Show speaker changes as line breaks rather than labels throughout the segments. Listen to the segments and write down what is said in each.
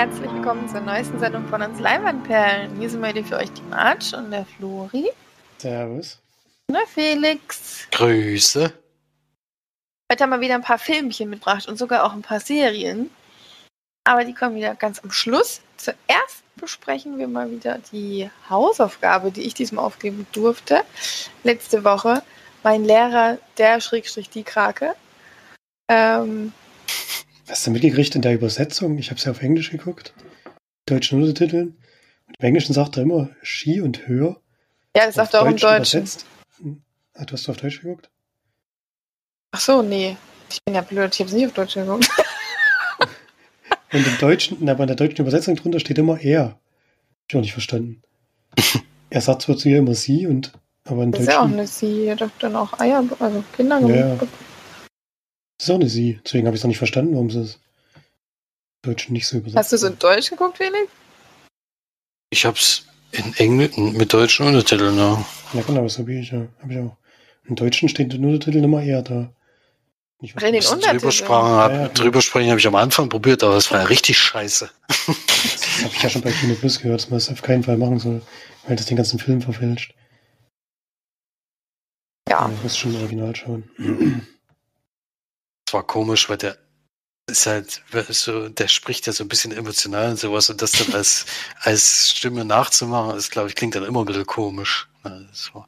Herzlich willkommen zur neuesten Sendung von uns Leinwandperlen. Hier sind heute für euch die March und der Flori.
Servus.
Und der Felix.
Grüße.
Heute haben wir wieder ein paar Filmchen mitgebracht und sogar auch ein paar Serien. Aber die kommen wieder ganz am Schluss. Zuerst besprechen wir mal wieder die Hausaufgabe, die ich diesmal aufgeben durfte. Letzte Woche. Mein Lehrer, der Schrägstrich die Krake. Ähm,
Hast du mitgekriegt in der Übersetzung? Ich habe es ja auf Englisch geguckt. Deutschen Untertiteln. Und Im Englischen sagt er immer Ski und Hör.
ja, das sagt er auch im Deutschen.
übersetzt. Ah, du hast auf Deutsch geguckt?
Ach so, nee. Ich bin ja blöd. Ich habe es nicht auf Deutsch geguckt.
Und im Deutschen, na, bei der deutschen Übersetzung drunter steht immer er. Hab ich auch nicht verstanden. er sagt zwar zu ihr immer sie und aber im
Das ist ja auch eine Sie. Er doch dann auch Eier, also Kinder
Ja.
Gemacht.
ist auch eine sie. Deswegen habe ich es auch nicht verstanden, warum sie es im Deutschen nicht so übersetzt.
Hast du es in Deutsch geguckt, Felix?
Ich hab's in Englisch mit deutschen Untertiteln, ja.
Ja, genau, das habe ich ja. Hab ich auch. Im Deutschen steht der Untertitel immer eher da. Nicht
Ach, in den
drüber, sprachen, hab,
Ja, ja.
drüber sprechen habe ich am Anfang probiert, aber es war ja richtig scheiße.
Das habe ich ja schon bei Kino Plus gehört, dass man das auf keinen Fall machen soll, weil das den ganzen Film verfälscht.
Ja.
Man muss schon im Original schauen.
War komisch, weil der ist halt so, der spricht ja so ein bisschen emotional und sowas und das dann als, als Stimme nachzumachen, ist, glaube ich, klingt dann immer ein bisschen komisch. War,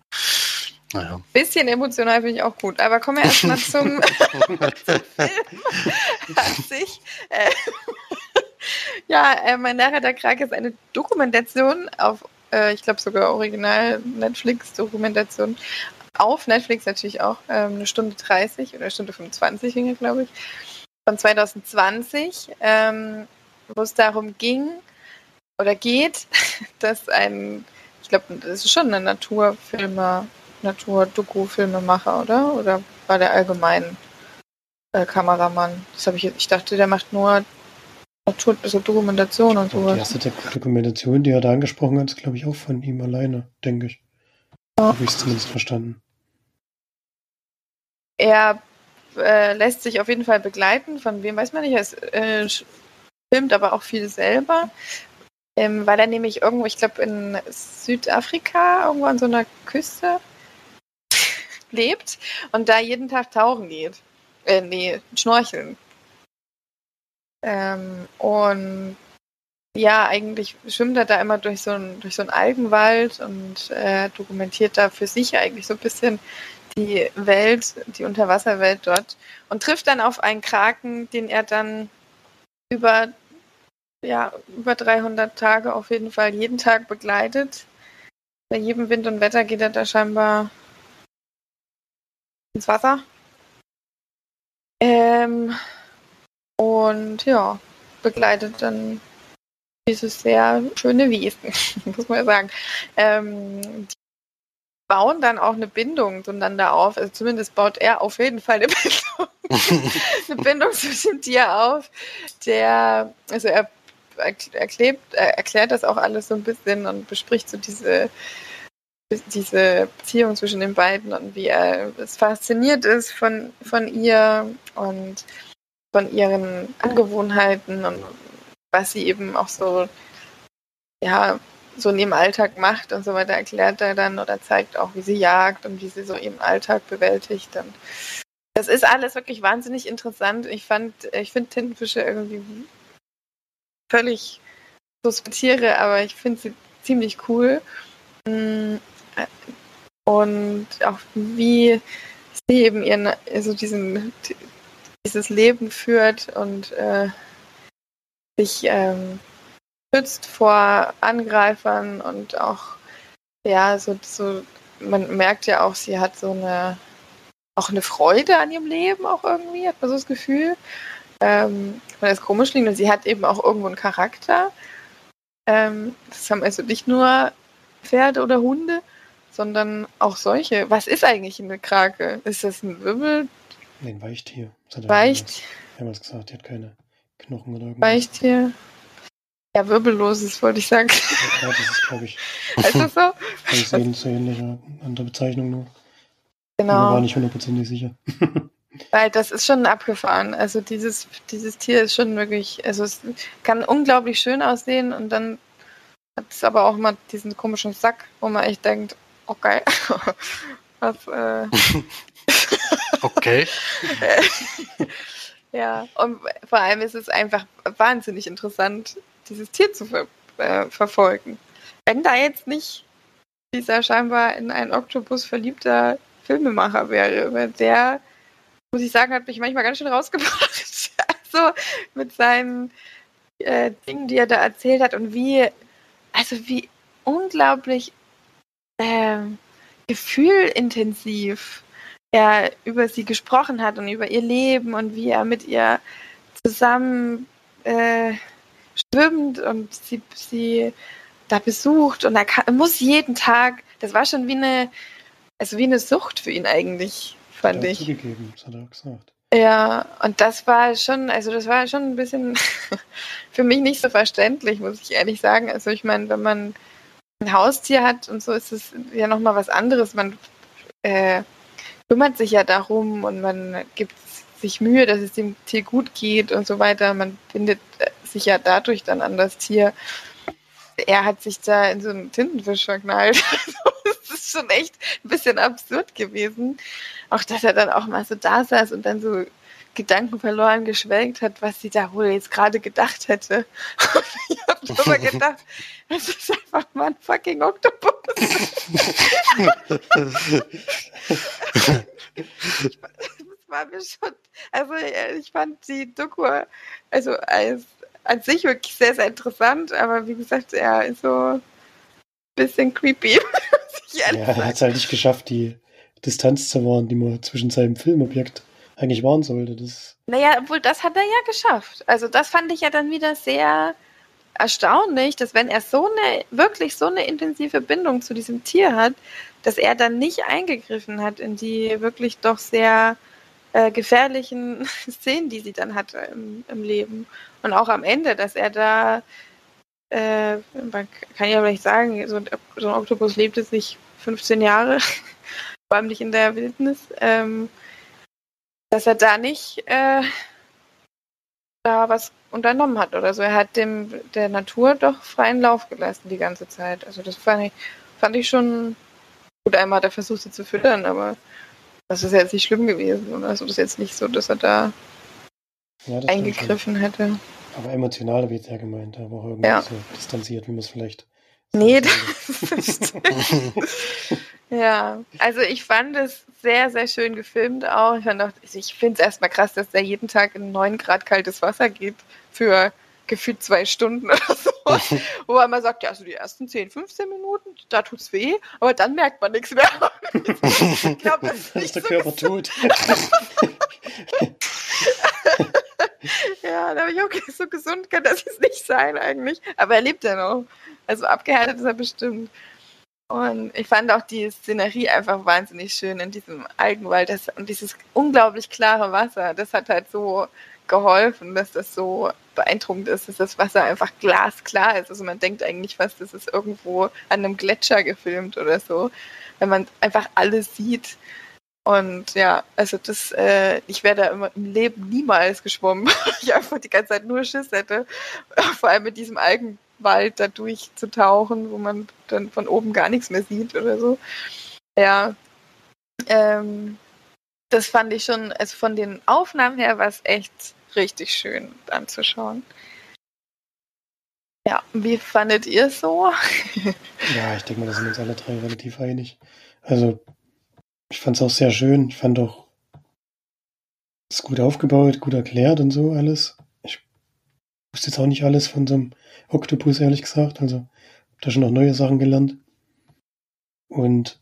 naja.
Bisschen emotional finde ich auch gut. Aber kommen wir erstmal zum, zum Film. Hat sich. Äh, ja, äh, mein der Krake ist eine Dokumentation auf, äh, ich glaube sogar original Netflix-Dokumentation. Auf Netflix natürlich auch, ähm, eine Stunde 30 oder Stunde 25 ging glaube ich. Von 2020, ähm, wo es darum ging oder geht, dass ein, ich glaube, das ist schon ein Naturfilmer, Natur-Doku-Filmemacher, oder? Oder war der allgemein äh, Kameramann? Das habe ich jetzt, ich dachte, der macht nur Natur, so Dokumentation und
Und die erste Dok- Dokumentation, die er da angesprochen hat, ist, glaube ich, auch von ihm alleine, denke ich. Habe ich es zumindest verstanden.
Er äh, lässt sich auf jeden Fall begleiten, von wem weiß man nicht. Er ist, äh, filmt aber auch viel selber, ähm, weil er nämlich irgendwo, ich glaube in Südafrika, irgendwo an so einer Küste lebt und da jeden Tag tauchen geht. Äh, nee, schnorcheln. Ähm, und ja, eigentlich schwimmt er da immer durch so einen, durch so einen Algenwald und äh, dokumentiert da für sich eigentlich so ein bisschen die Welt, die Unterwasserwelt dort und trifft dann auf einen Kraken, den er dann über, ja, über 300 Tage auf jeden Fall jeden Tag begleitet. Bei jedem Wind und Wetter geht er da scheinbar ins Wasser. Ähm, und ja, begleitet dann dieses sehr schöne Wesen, muss man ja sagen. Ähm, die bauen dann auch eine Bindung zueinander auf. Also zumindest baut er auf jeden Fall eine Bindung, eine Bindung dem Tier auf, der, also er erklärt, er erklärt das auch alles so ein bisschen und bespricht so diese, diese Beziehung zwischen den beiden und wie er es fasziniert ist von, von ihr und von ihren Angewohnheiten und was sie eben auch so, ja, so in ihrem Alltag macht und so weiter, erklärt er dann oder zeigt auch, wie sie jagt und wie sie so ihren Alltag bewältigt. Und das ist alles wirklich wahnsinnig interessant. Ich fand, ich finde Tintenfische irgendwie völlig Tiere, aber ich finde sie ziemlich cool. Und auch wie sie eben ihren, also diesen, dieses Leben führt und äh, sich ähm, schützt vor Angreifern und auch, ja, so, so, man merkt ja auch, sie hat so eine, auch eine Freude an ihrem Leben auch irgendwie, hat man so das Gefühl. Ähm, weil das komisch klingt und sie hat eben auch irgendwo einen Charakter. Ähm, das haben also nicht nur Pferde oder Hunde, sondern auch solche. Was ist eigentlich eine Krake? Ist das ein Wirbel?
Nee, ein Weichtier. Das hat er
Weicht,
Damals gesagt, die hat keine Knochen oder irgendwas.
Weichtier? Ja, wirbelloses, wollte ich sagen.
Ja, das ist, glaube ich,
ist das so?
das ist so ähnlich, ähnliche andere Bezeichnung nur. Ich bin mir
Genau.
war nicht hundertprozentig sicher.
Weil das ist schon abgefahren. Also dieses, dieses Tier ist schon wirklich, also es kann unglaublich schön aussehen und dann hat es aber auch immer diesen komischen Sack, wo man echt denkt, oh geil. Was, äh,
Okay.
Ja, und vor allem ist es einfach wahnsinnig interessant, dieses Tier zu ver äh, verfolgen. Wenn da jetzt nicht dieser scheinbar in einen Oktopus verliebter Filmemacher wäre, weil der, muss ich sagen, hat mich manchmal ganz schön rausgebracht. also mit seinen äh, Dingen, die er da erzählt hat und wie, also wie unglaublich äh, gefühlintensiv er über sie gesprochen hat und über ihr Leben und wie er mit ihr zusammen äh, schwimmt und sie, sie da besucht und er, kann, er muss jeden Tag, das war schon wie eine, also wie eine Sucht für ihn eigentlich, fand ich.
zugegeben, das hat er auch gesagt.
Ja, und das war schon, also das war schon ein bisschen für mich nicht so verständlich, muss ich ehrlich sagen. Also ich meine, wenn man ein Haustier hat und so, ist es ja nochmal was anderes. Man äh, kümmert sich ja darum und man gibt sich Mühe, dass es dem Tier gut geht und so weiter. Man bindet äh, sich ja dadurch dann an das Tier. Er hat sich da in so einen Tintenfisch verknallt. das ist schon echt ein bisschen absurd gewesen. Auch dass er dann auch mal so da saß und dann so Gedanken verloren geschwelgt hat, was sie da wohl jetzt gerade gedacht hätte. Und ich habe immer gedacht, das ist einfach mal ein fucking Oktopus. das war mir schon, also ich fand die Doku also als an sich wirklich sehr, sehr interessant, aber wie gesagt, er ist so ein bisschen creepy.
Ja, er hat es halt nicht geschafft, die Distanz zu wahren, die man zwischen seinem Filmobjekt eigentlich wahren sollte. Das,
Naja, obwohl das hat er ja geschafft. Also das fand ich ja dann wieder sehr erstaunlich, dass wenn er so eine, wirklich so eine intensive Bindung zu diesem Tier hat, dass er dann nicht eingegriffen hat in die wirklich doch sehr äh, gefährlichen Szenen, die sie dann hatte im, im Leben. Und auch am Ende, dass er da, äh, man kann ja vielleicht sagen, so ein, so ein Oktopus lebte sich 15 Jahre, vor allem nicht in der Wildnis, ähm, dass er da nicht äh, da was unternommen hat oder so. Er hat dem der Natur doch freien Lauf gelassen die ganze Zeit. Also das fand ich, fand ich schon gut. Einmal hat er versucht, sie zu füttern, aber das ist jetzt nicht schlimm gewesen. Oder? Also das ist jetzt nicht so, dass er da
ja, das
eingegriffen hätte.
Aber emotional wird er gemeint, aber auch irgendwie
Ja.
so distanziert, wie man es vielleicht.
Nee, das stimmt. Ja, also ich fand es sehr, sehr schön gefilmt auch. Ich, fand auch- ich finde es erstmal krass, dass der jeden Tag in 9 Grad kaltes Wasser geht für gefühlt zwei Stunden oder so. Wo er mal sagt, ja, also die ersten 10, 15 Minuten, da tut's weh, aber dann merkt man nichts mehr. ich glaube, das ist nicht
ist der
so
Körper tot.
Ja, da habe ich okay, so gesund kann das jetzt nicht sein eigentlich. Aber er lebt ja noch. Also abgehärtet ist er bestimmt. Und ich fand auch die Szenerie einfach wahnsinnig schön in diesem Algenwald. Das, und dieses unglaublich klare Wasser, das hat halt so geholfen, dass das so beeindruckend ist, dass das Wasser einfach glasklar ist. Also man denkt eigentlich fast, das ist irgendwo an einem Gletscher gefilmt oder so, wenn man einfach alles sieht. Und ja, also das, äh, ich wäre da immer im Leben niemals geschwommen, weil ich einfach die ganze Zeit nur Schiss hätte. Vor allem mit diesem Algenwald da durchzutauchen, wo man dann von oben gar nichts mehr sieht oder so. Ja. Ähm, das fand ich schon, also von den Aufnahmen her war es echt richtig schön anzuschauen. Ja, wie fandet ihr es so?
Ja, ich denke mal, da sind uns alle drei relativ einig. Also, ich fand es auch sehr schön. Ich fand auch, es gut aufgebaut, gut erklärt und so alles. Ich wusste jetzt auch nicht alles von so einem Oktopus, ehrlich gesagt. Also, hab da schon noch neue Sachen gelernt. Und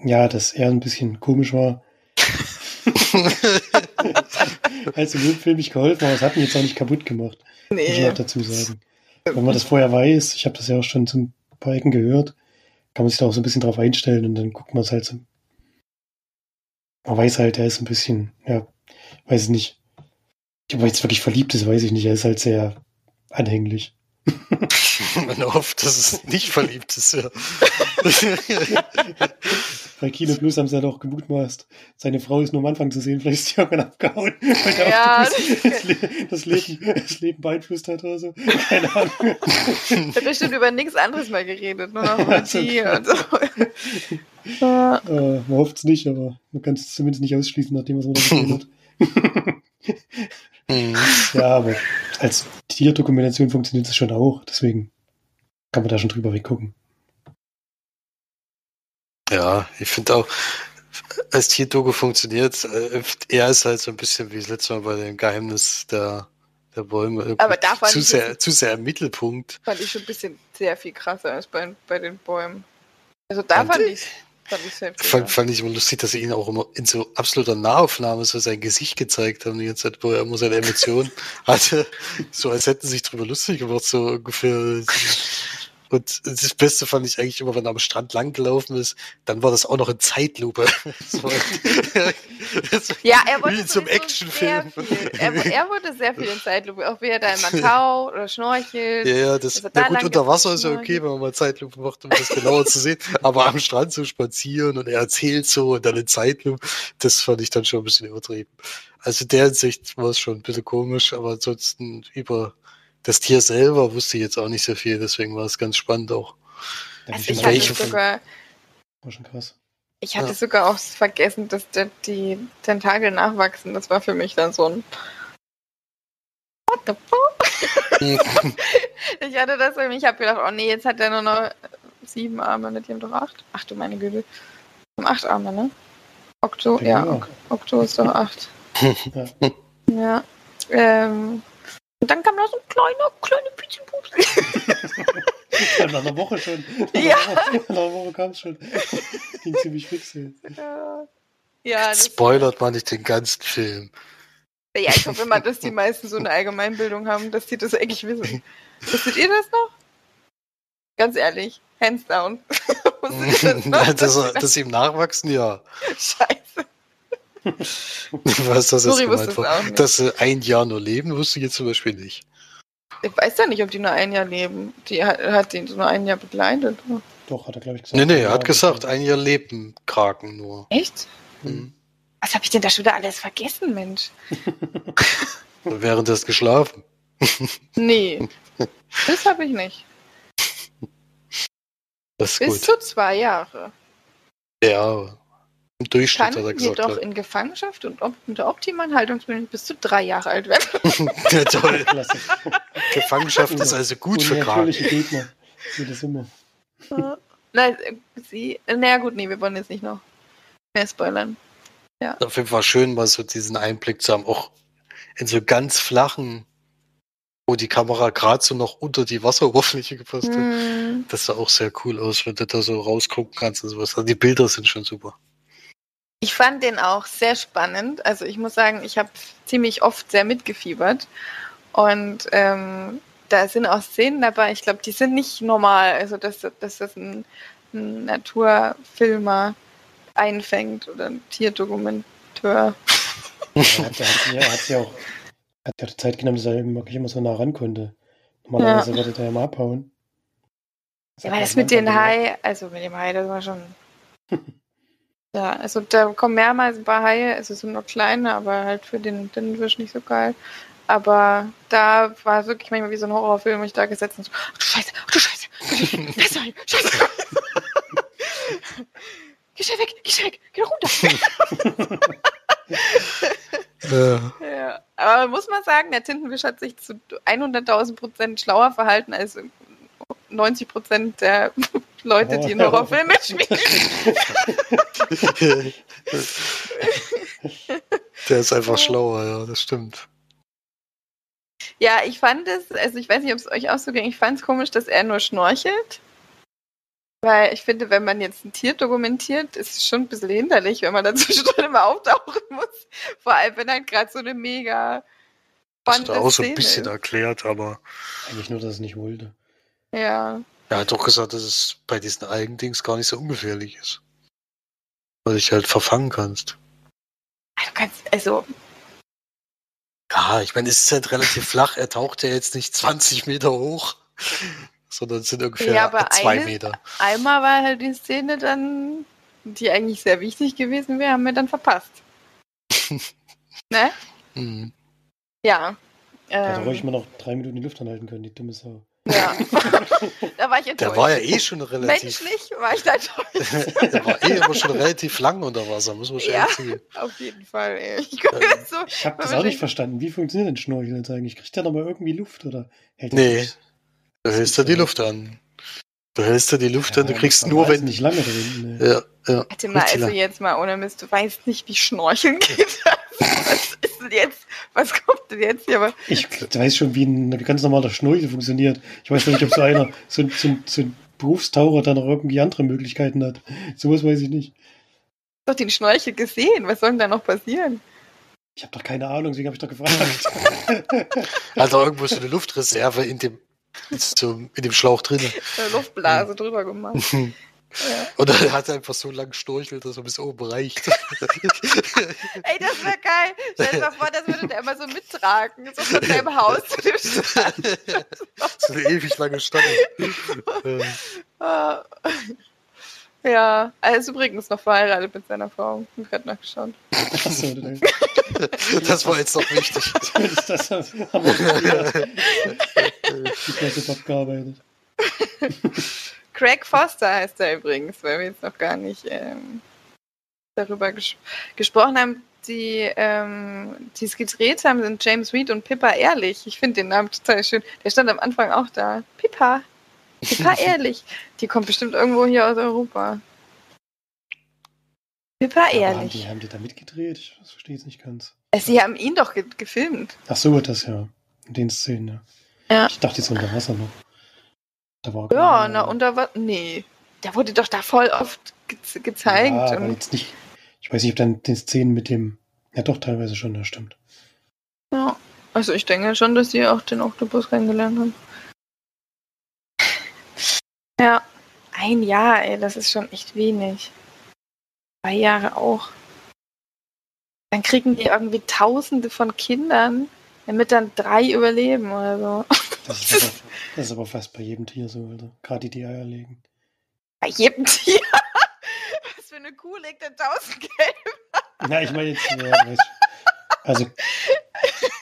ja, dass er ein bisschen komisch war, als im Film nicht geholfen, aber es hat mich jetzt auch nicht kaputt gemacht. Muss ich
nee.
auch dazu sagen. Wenn man das vorher weiß, ich habe das ja auch schon zu ein paar Ecken gehört, kann man sich da auch so ein bisschen drauf einstellen und dann guckt man es halt so. Man weiß halt, er ist ein bisschen, ja, weiß nicht. Ob er jetzt wirklich verliebt ist, weiß ich nicht. Er ist halt sehr anhänglich.
Man hofft, dass es nicht verliebt ist, ja.
bei Kino Plus haben sie ja doch gemutmaßt, seine Frau ist nur am Anfang zu sehen, vielleicht ist die irgendwann abgehauen, weil der
Ja,
das, Le das, Leben, das Leben beeinflusst hat oder so. Keine Ahnung.
Ich habe bestimmt über nichts anderes mal geredet, nur noch über
Also,
die und so. Ja.
Äh, man hofft es nicht, aber man kann es zumindest nicht ausschließen, nachdem was man da gesehen hat.
Mhm.
ja, aber als Tierdokumentation funktioniert es schon auch, deswegen kann man da schon drüber weggucken.
Ja, ich finde auch, als Tierdoku funktioniert, äh, er ist halt so ein bisschen wie das letzte Mal bei dem Geheimnis der, der Bäume.
Aber da fand
zu
ich
sehr, zu sehr im Mittelpunkt.
Fand ich schon ein bisschen sehr viel krasser als bei, bei den Bäumen. Also da
Fand
fand
ich-
ich fand ich heftiger.
Fand, fand ich immer lustig, dass sie ihn auch immer in so absoluter Nahaufnahme so sein Gesicht gezeigt haben, die ganze Zeit, wo er immer seine Emotionen hatte. So als hätten sie sich drüber lustig gemacht, so ungefähr. Und das Beste fand ich eigentlich immer, wenn er am Strand langgelaufen ist, dann war das auch noch in Zeitlupe. Das war, das war
Ja, er wurde sowieso
Actionfilm.
sehr viel. Er, er wurde sehr viel in Zeitlupe, auch wie er da immer taucht oder schnorchelt.
Ja, ja, das,
Also
na gut, unter Wasser ist ja okay, wenn man mal Zeitlupe macht, um das genauer zu sehen. Aber am Strand so spazieren und er erzählt so und dann in Zeitlupe, das fand ich dann schon ein bisschen übertrieben. Also der Hinsicht war es schon ein bisschen komisch, aber ansonsten über das Tier selber wusste ich jetzt auch nicht so viel, deswegen war es ganz spannend auch.
Also ich hatte sogar,
war schon krass.
ich hatte
Ja.
sogar auch vergessen, dass der, die Tentakel nachwachsen. Das war für mich dann so ein What the fuck? Ich hatte das irgendwie, ich habe gedacht, oh nee, jetzt hat er nur noch sieben Arme? Die haben doch acht. Ach du meine Güte. Haben acht Arme, ne? Okto, ja,
Ja.
Ok Okto ist doch acht.
Ja.
Ja. Ähm, und dann kam noch so ein kleiner, kleiner Pizzenpups.
Nach einer Woche schon. Nach
Ja.
einer Woche, nach einer Woche kam es schon. Ging ziemlich fix. Ey.
Ja. Ja,
Spoilert man nicht den ganzen Film.
ja, ich hoffe immer, dass die meisten so eine Allgemeinbildung haben, dass die das eigentlich wissen. Wusstet ihr das noch? Ganz ehrlich, hands down. Das noch?
dass, dass sie ihm nachwachsen, ja.
Scheiße.
Was das jetzt gemeint war. Dass sie ein Jahr nur leben, wusste ich jetzt zum Beispiel nicht.
Ich weiß ja nicht, ob die nur ein Jahr leben. Die hat, hat den so nur ein Jahr begleitet.
Doch, hat er, glaube ich, gesagt.
Nee, nee, er hat gesagt, ein Jahr leben Kraken nur.
Echt?
Mhm.
Was habe ich denn da schon wieder alles vergessen, Mensch?
Während das geschlafen.
Nee, das habe ich nicht.
Das ist
Bis
gut.
zu zwei Jahre.
Ja, im Durchschnitt
Kann
hat er gesagt.
jedoch
ja.
in Gefangenschaft und unter optimalen Haltungsbedingungen bis zu drei Jahre alt werden.
ja, toll. Gefangenschaft ist also gut für.
Unnatürliche Gegner. Wie das immer.
Nein, sie. Naja, gut, nee, wir wollen jetzt nicht noch mehr spoilern.
Auf jeden Fall schön, mal so diesen Einblick zu haben, auch in so ganz flachen, wo die Kamera gerade so noch unter die Wasseroberfläche gepasst hat.
Hm,
Das sah auch sehr cool aus, wenn du da so rausgucken kannst und sowas. Also die Bilder sind schon super.
Ich fand den auch sehr spannend. Also ich muss sagen, ich habe ziemlich oft sehr mitgefiebert. Und ähm, da sind auch Szenen dabei, ich glaube, die sind nicht normal. Also dass, dass das ein, ein Naturfilmer einfängt oder ein Tierdokumenteur.
Er hat, er hat, ja, er hat ja auch hat ja Zeit genommen, dass er wirklich immer so nah ran konnte. Normalerweise würde der immer abhauen.
Ja, aber das mit den Hai, also mit dem Hai, das war schon. ja, also da kommen mehrmals ein paar Haie, also es sind noch kleine, aber halt für den Dinnenfisch nicht so geil. Aber da war es wirklich manchmal wie so ein Horrorfilm, wo ich da gesetzt und so, ach du Scheiße, ach du Scheiße, ein Scheiße. geh schnell weg, geh schnell weg, geh runter.
Ja.
ja. Aber muss man sagen, der Tintenfisch hat sich zu 100.000 Prozent schlauer verhalten als 90 Prozent der Leute, die in
Oh.
Horrorfilmen mitspielen.
Der ist einfach schlauer, ja, das stimmt.
Ja, ich fand es, also ich weiß nicht, ob es euch auch so ging, ich fand es komisch, dass er nur schnorchelt. Weil ich finde, wenn man jetzt ein Tier dokumentiert, ist es schon ein bisschen hinderlich, wenn man dazwischen immer auftauchen muss. Vor allem, wenn dann gerade so eine mega spannende
er auch so ein bisschen
ist.
erklärt, aber
Eigentlich nur, dass es nicht wollte.
Ja.
Er hat doch gesagt, dass es bei diesen Algendings gar nicht so ungefährlich ist. Weil dich halt verfangen kannst.
Du kannst, also,
Ja, ich meine, es ist halt relativ flach. Er taucht ja jetzt nicht 20 Meter hoch, sondern es sind ungefähr
Ja, aber
zwei
eine-
Meter.
einmal war halt die Szene dann die eigentlich sehr wichtig gewesen wäre, haben wir dann verpasst. ne?
Mhm.
Ja.
Ja, da
Ähm,
wollte ich mal noch drei Minuten die Luft anhalten können, die dumme Sau.
Ja. da war ich
Der
enttäuscht.
war ja eh schon relativ.
Menschlich war ich da enttäuscht.
Der war eh immer schon relativ lang unter Wasser, muss man schon
Ja.
erzählen.
Auf jeden Fall. Ey. Ich komme jetzt so.
Ich habe das auch nicht
ich-
verstanden. Wie funktioniert denn Schnorcheln jetzt eigentlich? Kriegt der noch mal irgendwie Luft oder hält
Nee.
das?
Du hältst da die Luft an. Du hältst da die Luft an, du kriegst nur, wenn.
nicht lange drin. Nee.
Ja, ja.
Warte mal, also
lang.
jetzt mal ohne Mist, du weißt nicht, wie Schnorcheln geht. Was ist denn jetzt? Was kommt denn jetzt hier? Aber
Ich weiß schon, wie ein ganz normaler Schnorchel funktioniert. Ich weiß noch nicht, ob so einer, so, ein- so, so ein Berufstaucher da noch irgendwie andere Möglichkeiten hat. Sowas weiß ich nicht.
doch den Schnorchel gesehen. Was soll denn da noch passieren?
Ich habe doch keine Ahnung, deswegen habe ich doch gefragt.
Er irgendwo so eine Luftreserve in dem, in dem Schlauch drin.
Eine Luftblase drüber gemacht. Ja.
Und dann hat er einfach so lang gestorchelt, dass er bis oben reicht.
Ey, das wäre geil. Stell dir mal vor, das würde der immer so mittragen. So von seinem Haus zu dem Strand.
so eine ewig lange Stange. Äh.
Ja, er ist übrigens noch verheiratet mit seiner Frau. Ich habe nachgeschaut.
Achso,
das war jetzt noch wichtig.
ist das haben wir die Klasse abgearbeitet.
Craig Foster heißt er übrigens, weil wir jetzt noch gar nicht ähm, darüber ges gesprochen haben. Die, ähm, die es gedreht haben, sind James Reed und Pippa Ehrlich. Ich finde den Namen total schön. Der stand am Anfang auch da. Pippa. Pippa Ehrlich. Die kommt bestimmt irgendwo hier aus Europa. Pippa
haben,
Ehrlich.
die, haben die da mitgedreht? Ich verstehe es nicht ganz.
Äh, Sie haben ihn doch ge gefilmt.
Ach so, das ja. In den Szenen, ja.
Ja.
Ich dachte jetzt unter Wasser noch. Da war
Ja, na, unter was? Nee. Der wurde doch da voll oft ge gezeigt.
Ja, aber
und,
jetzt nicht. Ich weiß nicht, ob dann die Szenen mit dem. Ja, doch, teilweise schon, das stimmt.
ja. Also ich denke schon, dass sie auch den Oktopus kennengelernt haben. Ja. Ein Jahr, ey, das ist schon echt wenig. Zwei Jahre auch. Dann kriegen die irgendwie tausende von Kindern, damit dann drei überleben oder so.
Das ist aber, das ist aber fast bei jedem Tier so, Alter. Gerade die, die Eier legen.
Bei jedem Tier. Was für eine Kuh legt denn tausend Gelb?
Na, ich meine jetzt, ja. Also,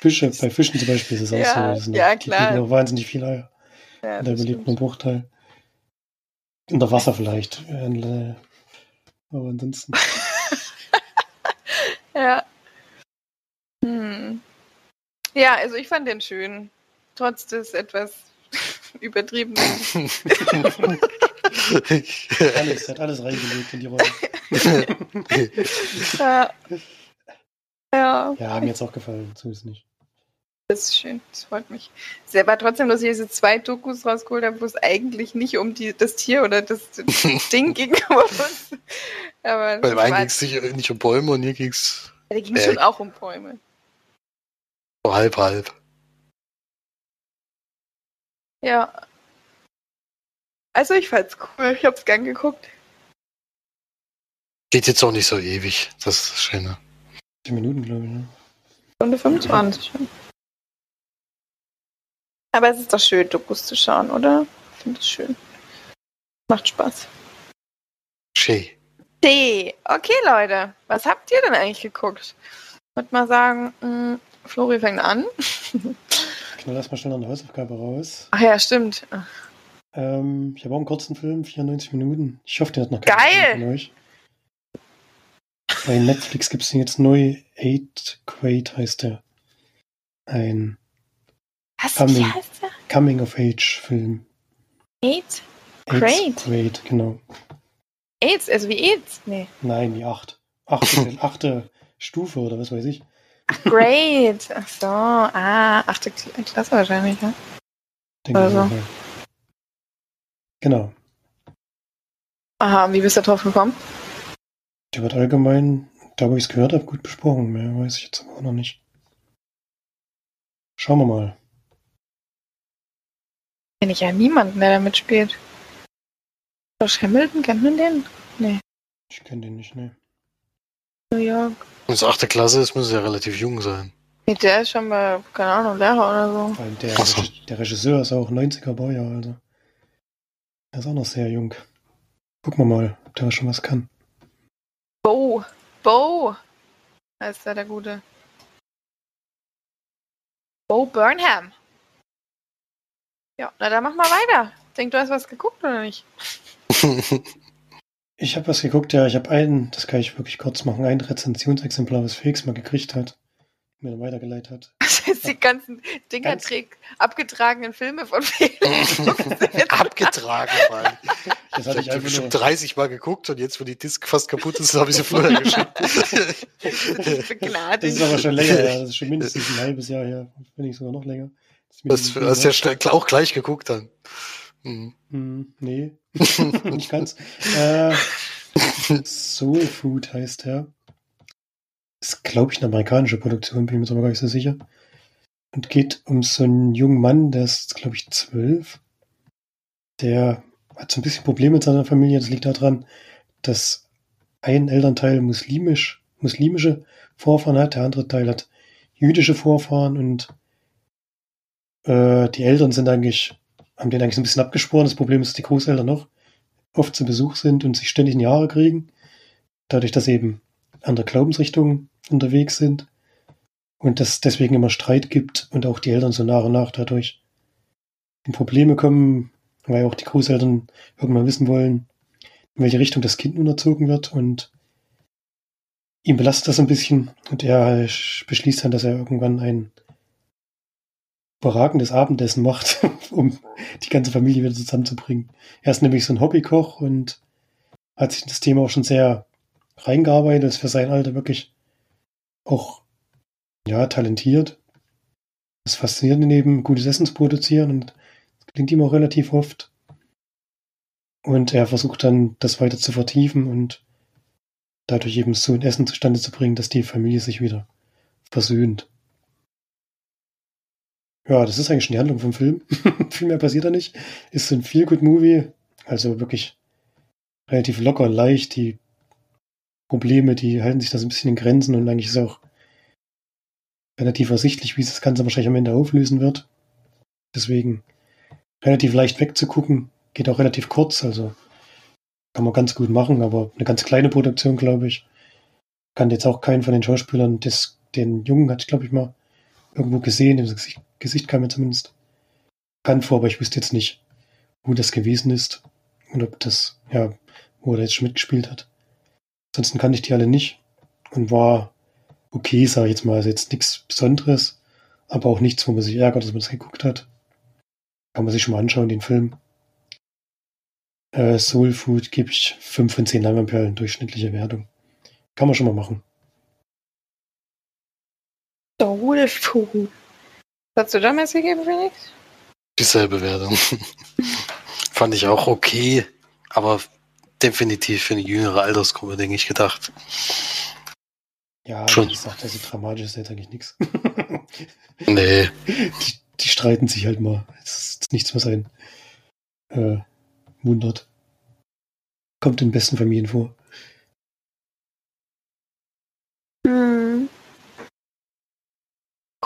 Fische, bei Fischen zum Beispiel ist es auch
Ja,
so. Sind
ja,
die
klar.
legen auch wahnsinnig viel Eier.
Ja,
Und da überlebt man Bruchteil. Unter Wasser vielleicht. äh, Aber ansonsten.
Ja. Hm. Ja, also ich fand den schön. Trotz des etwas übertriebenen.
Alles, hat alles reingelegt in die Rolle.
ja. ja,
Ja, haben mir jetzt auch gefallen. So ist es nicht.
das ist schön. Das freut mich. Es war trotzdem, dass ich diese zwei Dokus rausgeholt habe, wo es eigentlich nicht um die, das Tier oder das Ding ging. aber
Beim
es
einen ging es nicht, nicht um Bäume und hier ging es
da ging es
Berg.
schon auch um Bäume.
so halb halb.
Ja. Also ich fand's cool. Ich hab's gern geguckt.
Geht jetzt auch nicht so ewig. Das ist das Schöne.
10 Minuten, glaube ich. Ne?
Stunde 25. Aber es ist doch schön, Dokus zu schauen, oder? Ich finde es schön. Macht Spaß.
Schön.
Okay, Leute. Was habt ihr denn eigentlich geguckt? Ich würde mal sagen, mh, Flori fängt an.
Knall erstmal schnell noch eine Hausaufgabe raus.
Ach ja, stimmt.
Ähm, ich habe auch einen kurzen Film, 94 Minuten. Ich hoffe, der hat noch
Geil!
keiner von euch. Bei Netflix gibt es den jetzt neu. Eight Grade heißt der. Ein
Was?
Coming.
Heißt der?
Coming-of-Age-Film.
AIDS?
Eighth
Grade?
Grade, genau.
AIDS, also wie AIDS? Nee.
Nein, die acht. Achte, achte Stufe oder was weiß ich.
Great. Ach so. Ah, achte Kla- Klasse wahrscheinlich, ja.
Denke
Also.
ich mal. Genau.
Aha, wie bist du drauf gekommen?
Der wird allgemein, da wo ich es gehört habe, gut besprochen. Mehr weiß ich jetzt aber auch noch nicht. Schauen wir mal.
Kenn ich ja niemanden, der da mitspielt. Josh Hamilton, kennt man den?
Ich kenne den nicht, ne.
New York.
Wenn es achte Klasse ist, muss ja relativ jung sein.
Der ist schon mal, keine Ahnung, Lehrer oder so.
Vor allem der,
so.
der Regisseur ist auch 90er Baujahr, also. Der ist auch noch sehr jung. Gucken wir mal, ob der schon was kann.
Bo. Bo heißt da der Gute. Bo Burnham. Ja, na dann mach mal weiter. Denk, du hast was geguckt oder nicht?
Ich habe was geguckt, ja. Ich habe einen, das kann ich wirklich kurz machen, ein Rezensionsexemplar, was Felix mal gekriegt hat, mir dann weitergeleitet hat.
Das heißt, die ganzen Dinger
Ganz-
trägt abgetragenen Filme von Felix.
Abgetragen, Mann.
Das
Ich
hatte ich
habe bestimmt 30 Mal geguckt und jetzt, wo die Disc fast kaputt ist, habe ich sie vorher geschickt.
Das ist aber schon länger her. Das ist schon mindestens ein halbes Jahr her, wenn nicht sogar noch länger.
Das hast du ja auch gleich geguckt dann. Mhm.
Hm, nee, nicht ganz. Äh, Soul Food heißt er. Ist, glaube ich, eine amerikanische Produktion, bin ich mir jetzt aber gar nicht so sicher. Und geht um so einen jungen Mann, der ist, glaube ich, zwölf. Der hat so ein bisschen Probleme mit seiner Familie. Das liegt daran, dass ein Elternteil muslimisch, muslimische Vorfahren hat, der andere Teil hat jüdische Vorfahren und äh, die Eltern sind eigentlich haben den eigentlich so ein bisschen abgesporen. Das Problem ist, dass die Großeltern noch oft zu Besuch sind und sich ständig in die Haare kriegen. Dadurch, dass eben andere Glaubensrichtungen unterwegs sind. Und dass es deswegen immer Streit gibt und auch die Eltern so nach und nach dadurch in Probleme kommen, weil auch die Großeltern irgendwann wissen wollen, in welche Richtung das Kind nun erzogen wird. Und ihm belastet das ein bisschen. Und er beschließt dann, dass er irgendwann ein überragendes Abendessen macht, um die ganze Familie wieder zusammenzubringen. Er ist nämlich so ein Hobbykoch und hat sich das Thema auch schon sehr reingearbeitet, ist für sein Alter wirklich auch ja, talentiert. Das Faszinierende neben gutes Essen zu produzieren und das klingt ihm auch relativ oft. Und er versucht dann, das weiter zu vertiefen und dadurch eben so ein Essen zustande zu bringen, dass die Familie sich wieder versöhnt. Ja, das ist eigentlich schon die Handlung vom Film. Viel mehr passiert da nicht. Ist ein Feel-Good-Movie. Also wirklich relativ locker und leicht. Die Probleme, die halten sich da so ein bisschen in Grenzen und eigentlich ist auch relativ ersichtlich, wie sich das Ganze wahrscheinlich am Ende auflösen wird. Deswegen relativ leicht wegzugucken. Geht auch relativ kurz, also kann man ganz gut machen, aber eine ganz kleine Produktion, glaube ich. Kann jetzt auch keinen von den Schauspielern, das, den Jungen hatte ich, glaube ich, mal irgendwo gesehen, im Gesicht, Gesicht kam mir zumindest bekannt vor, aber ich wüsste jetzt nicht, wo das gewesen ist und ob das, ja, wo er jetzt schon mitgespielt hat. Ansonsten kannte ich die alle nicht und war okay, sage ich jetzt mal. Also jetzt nichts Besonderes, aber auch nichts, wo man sich ärgert, dass man das geguckt hat. Kann man sich schon mal anschauen, den Film. Äh, Soul Food gebe ich 5 von 10 Leinwandperlen, durchschnittliche Wertung. Kann man schon mal machen.
Soul Food. Was hast du damals gegeben, Felix?
Dieselbe Wertung. Fand ich auch okay, aber definitiv für eine jüngere Altersgruppe, denke ich, gedacht.
Ja,
Schon.
wie gesagt, also dramatisch ist jetzt eigentlich nichts.
Nee.
die, die streiten sich halt mal. Es ist nichts, was einen äh, wundert. Kommt in besten Familien vor.
Hm.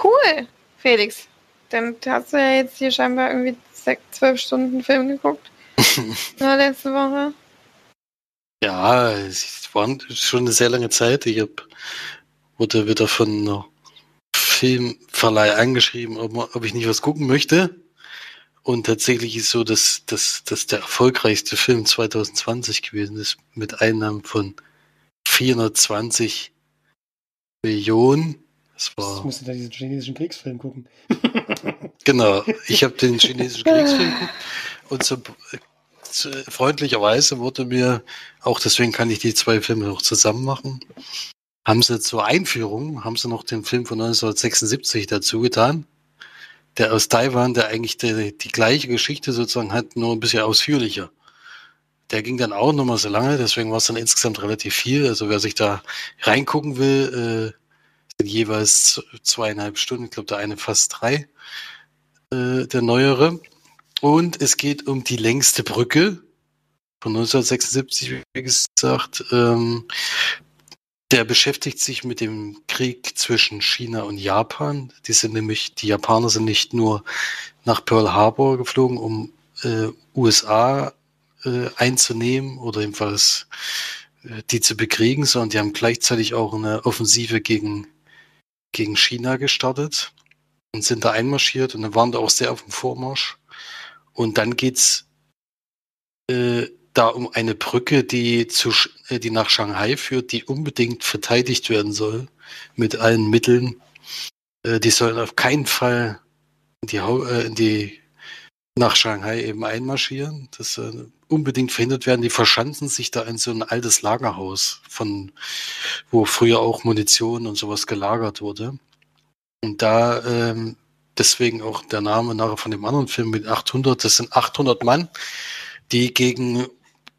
Cool, Felix. Dann hast du ja jetzt hier scheinbar irgendwie sechs, zwölf Stunden Film geguckt. in der letzten Woche.
Ja, es war schon eine sehr lange Zeit. Ich hab, wurde wieder von einer Filmverleih angeschrieben, ob, ob ich nicht was gucken möchte. Und tatsächlich ist so, dass, dass, dass der erfolgreichste Film 2020 gewesen ist, mit Einnahmen von 420 Millionen. Das
Jetzt
war,
musst du da diesen chinesischen Kriegsfilm gucken.
genau, ich habe den chinesischen Kriegsfilm geguckt und so, so freundlicherweise wurde mir, auch deswegen kann ich die zwei Filme auch zusammen machen, haben sie zur Einführung, haben sie noch den Film von 1976 dazu getan, der aus Taiwan, der eigentlich die, die gleiche Geschichte sozusagen hat, nur ein bisschen ausführlicher. Der ging dann auch nochmal so lange, deswegen war es dann insgesamt relativ viel. Also wer sich da reingucken will, äh, jeweils zweieinhalb Stunden, ich glaube der eine fast drei, äh, der neuere. Und es geht um die längste Brücke von 1976, wie gesagt. Ähm, der beschäftigt sich mit dem Krieg zwischen China und Japan. Die sind nämlich, die Japaner sind nicht nur nach Pearl Harbor geflogen, um äh, USA äh, einzunehmen oder jedenfalls äh, die zu bekriegen, sondern die haben gleichzeitig auch eine Offensive gegen, gegen China gestartet und sind da einmarschiert und dann waren da auch sehr auf dem Vormarsch. Und dann geht's äh, da um eine Brücke, die, zu, äh, die nach Shanghai führt, die unbedingt verteidigt werden soll mit allen Mitteln. Äh, die sollen auf keinen Fall in die, äh, in die nach Shanghai eben einmarschieren. Das äh, unbedingt verhindert werden. Die verschanzen sich da in so ein altes Lagerhaus, von wo früher auch Munition und sowas gelagert wurde. Und da ähm, deswegen auch der Name nachher von dem anderen Film mit 800. Das sind 800 Mann, die gegen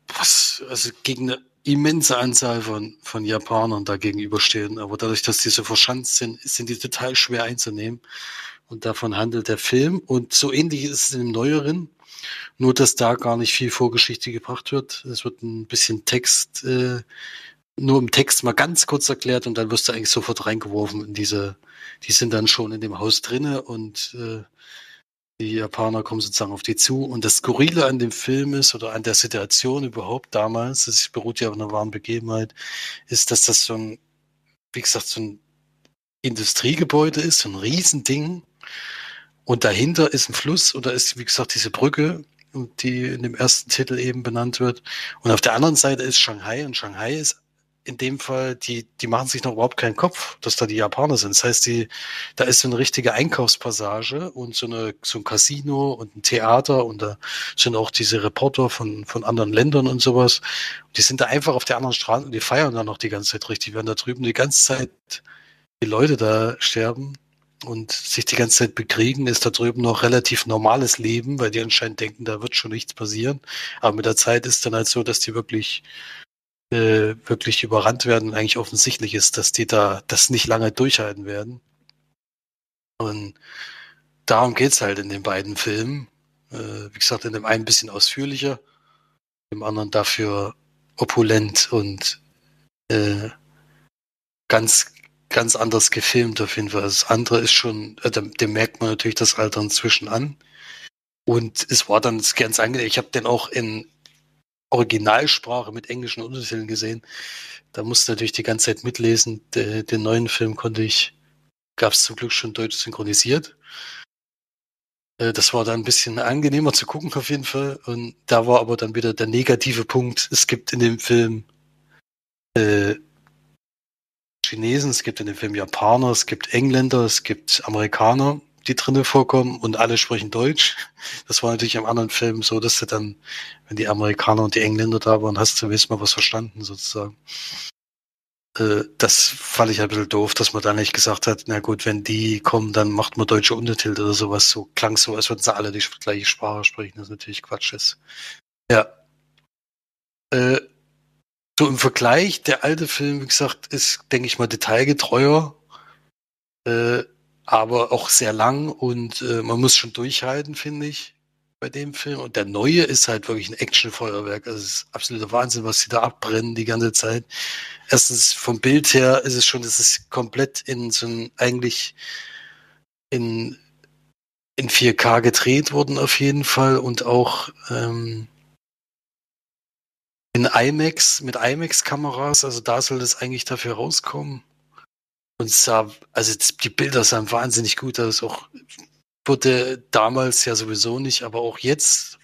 was, also gegen eine immense Anzahl von, von Japanern da gegenüberstehen. Aber dadurch, dass die so verschanzt sind, sind die total schwer einzunehmen. Und davon handelt der Film. Und so ähnlich ist es dem neueren. Nur, dass da gar nicht viel Vorgeschichte gebracht wird. Es wird ein bisschen Text, äh, nur im Text mal ganz kurz erklärt und dann wirst du eigentlich sofort reingeworfen in diese, die sind dann schon in dem Haus drinne und äh, die Japaner kommen sozusagen auf die zu. Und das Skurrile an dem Film ist, oder an der Situation überhaupt damals, das beruht ja auf einer wahren Begebenheit, ist, dass das so ein, wie gesagt, so ein Industriegebäude ist, so ein Riesending. Und dahinter ist ein Fluss und da ist, wie gesagt, diese Brücke, die in dem ersten Titel eben benannt wird. Und auf der anderen Seite ist Shanghai und Shanghai ist in dem Fall, die, die machen sich noch überhaupt keinen Kopf, dass da die Japaner sind. Das heißt, die, da ist so eine richtige Einkaufspassage und so, eine, so ein Casino und ein Theater und da sind auch diese Reporter von, von anderen Ländern und sowas. Die sind da einfach auf der anderen Straße und die feiern dann noch die ganze Zeit richtig, während da drüben die ganze Zeit die Leute da sterben und sich die ganze Zeit bekriegen, ist da drüben noch relativ normales Leben, weil die anscheinend denken, da wird schon nichts passieren. Aber mit der Zeit ist dann halt so, dass die wirklich äh, wirklich überrannt werden und eigentlich offensichtlich ist, dass die da das nicht lange durchhalten werden. Und darum geht's halt in den beiden Filmen. Äh, wie gesagt, in dem einen ein bisschen ausführlicher, im anderen dafür opulent und äh, ganz ganz anders gefilmt auf jeden Fall. Das andere ist schon, äh, dem merkt man natürlich das Alter inzwischen an. Und es war dann ganz angenehm. Ich habe den auch in Originalsprache mit englischen Untertiteln gesehen. Da musste natürlich die ganze Zeit mitlesen. De, den neuen Film konnte ich, gab es zum Glück schon deutsch synchronisiert. Äh, das war dann ein bisschen angenehmer zu gucken auf jeden Fall. Und da war aber dann wieder der negative Punkt. Es gibt in dem Film äh, Chinesen, es gibt in dem Film Japaner, es gibt Engländer, es gibt Amerikaner die drinnen vorkommen und alle sprechen Deutsch. Das war natürlich im anderen Film so, dass du dann, wenn die Amerikaner und die Engländer da waren, hast du wenigstens mal was verstanden, sozusagen. Äh, das fand ich ein bisschen doof, dass man da nicht gesagt hat, na gut, wenn die kommen, dann macht man deutsche Untertitel oder sowas. So klang so, als würden sie alle die gleiche Sprache sprechen, das natürlich Quatsch ist. Ja. Äh, so im Vergleich, der alte Film, wie gesagt, ist, denke ich mal, detailgetreuer. Äh, aber auch sehr lang und äh, man muss schon durchhalten, finde ich, bei dem Film. Und der neue ist halt wirklich ein Actionfeuerwerk. Also es ist absoluter Wahnsinn, was sie da abbrennen die ganze Zeit. Erstens vom Bild her ist es schon, es ist komplett in so ein, eigentlich in, in 4K gedreht worden auf jeden Fall und auch ähm, in IMAX, mit IMAX-Kameras, also da soll das eigentlich dafür rauskommen. Und sah, also die Bilder sahen wahnsinnig gut aus. Auch wurde damals ja sowieso nicht, aber auch jetzt,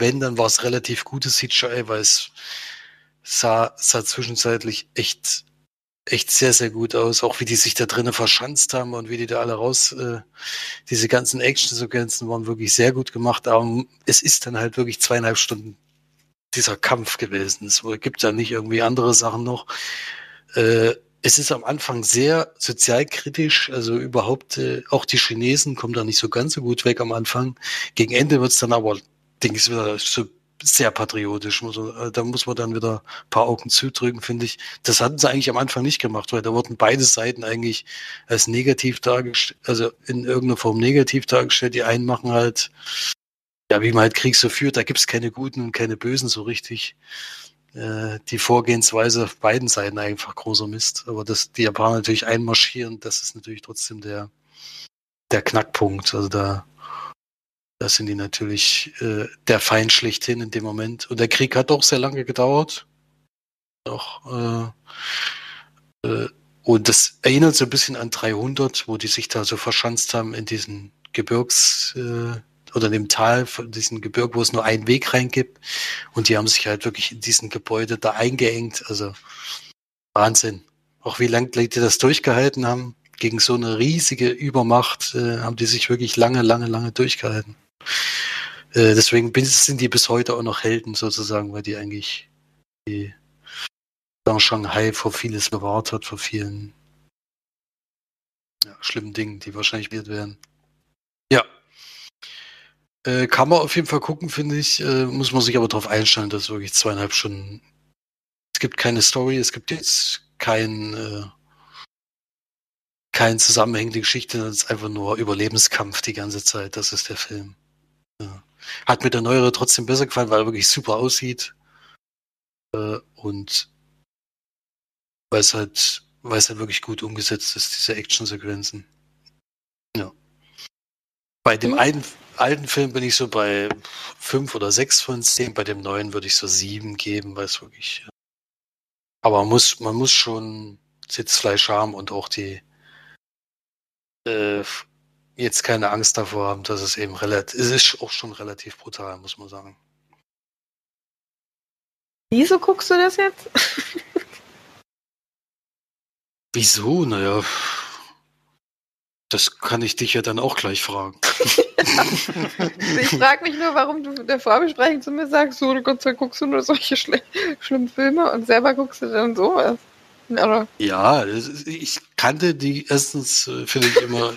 wenn, dann war es relativ gutes CGI, weil es sah, sah zwischenzeitlich echt, echt sehr, sehr gut aus. Auch wie die sich da drinnen verschanzt haben und wie die da alle raus, äh, diese ganzen Action-Sequenzen waren wirklich sehr gut gemacht. Aber es ist dann halt wirklich zweieinhalb Stunden dieser Kampf gewesen. Es gibt ja nicht irgendwie andere Sachen noch. Äh, es ist am Anfang sehr sozialkritisch, also überhaupt, äh, auch die Chinesen kommen da nicht so ganz so gut weg am Anfang. Gegen Ende wird's dann aber, denke ich, wieder so sehr patriotisch. Äh, da muss man dann wieder ein paar Augen zudrücken, finde ich. Das hatten sie eigentlich am Anfang nicht gemacht, weil da wurden beide Seiten eigentlich als negativ dargestellt, also in irgendeiner Form negativ dargestellt. Die einen machen halt, ja, wie man halt Krieg so führt, da gibt's keine Guten und keine Bösen so richtig. Äh, die Vorgehensweise auf beiden Seiten einfach großer Mist. Aber dass die Japaner natürlich einmarschieren, das ist natürlich trotzdem der, der Knackpunkt. Also da, da sind die natürlich äh, der Feind schlechthin in dem Moment. Und der Krieg hat auch sehr lange gedauert. Auch, äh, äh, und das erinnert so ein bisschen an 300, wo die sich da so verschanzt haben in diesen Gebirgs, äh, oder in dem Tal von diesem Gebirg, wo es nur einen Weg rein gibt. Und die haben sich halt wirklich in diesen Gebäude da eingeengt. Also Wahnsinn. Auch wie lange die das durchgehalten haben, gegen so eine riesige Übermacht, äh, haben die sich wirklich lange, lange, lange durchgehalten. Äh, deswegen sind die bis heute auch noch Helden sozusagen, weil die eigentlich die Shanghai vor vieles bewahrt hat, vor vielen ja, schlimmen Dingen, die wahrscheinlich wird werden. Äh, kann man auf jeden Fall gucken, finde ich. Äh, muss man sich aber darauf einstellen, dass wirklich zweieinhalb Stunden. Es gibt keine Story, es gibt jetzt kein, äh, kein zusammenhängende Geschichte, es ist einfach nur Überlebenskampf die ganze Zeit. Das ist der Film. Ja. Hat mir der Neuere trotzdem besser gefallen, weil er wirklich super aussieht. Äh, und weil es halt, weil es halt wirklich gut umgesetzt ist, diese Actionsequenzen. Ja. Bei dem mhm. einen, alten Film bin ich so bei fünf oder sechs von zehn, bei dem neuen würde ich so sieben geben, weil es wirklich. Aber man muss, man muss schon Sitzfleisch haben und auch die äh, jetzt keine Angst davor haben, dass es eben relativ, es ist auch schon relativ brutal, muss man sagen.
Wieso guckst du das jetzt?
Wieso? Naja, das kann ich dich ja dann auch gleich fragen.
ich frage mich nur, warum du in der Vorbesprechung zu mir sagst, so, Gott sei Dank guckst du nur solche schl schlimmen Filme und selber guckst du dann sowas.
Oder? Ja, ich kannte die erstens, äh, finde ich immer,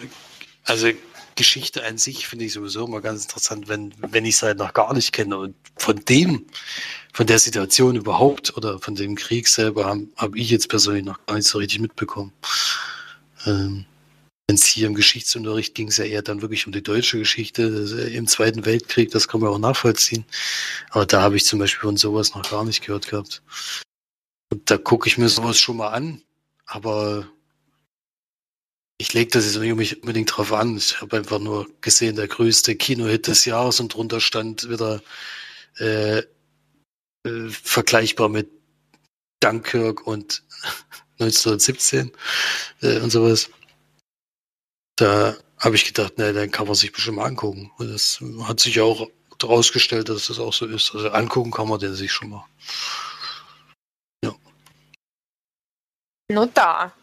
also Geschichte an sich finde ich sowieso immer ganz interessant, wenn, wenn ich es halt noch gar nicht kenne. Und von dem, von der Situation überhaupt oder von dem Krieg selber habe hab ich jetzt persönlich noch gar nicht so richtig mitbekommen. Ähm, es hier im Geschichtsunterricht ging es ja eher dann wirklich um die deutsche Geschichte im Zweiten Weltkrieg, das kann man auch nachvollziehen. Aber da habe ich zum Beispiel von sowas noch gar nicht gehört gehabt. Und da gucke ich mir sowas schon mal an, aber ich lege das jetzt nicht unbedingt drauf an. Ich habe einfach nur gesehen, der größte Kinohit des Jahres und drunter stand wieder äh, äh, vergleichbar mit Dunkirk und 1917 äh, und sowas. Da habe ich gedacht, ne, dann kann man sich bestimmt mal angucken. Und das hat sich ja auch herausgestellt, dass das auch so ist. Also angucken kann man den sich schon mal. Ja.
Nur da.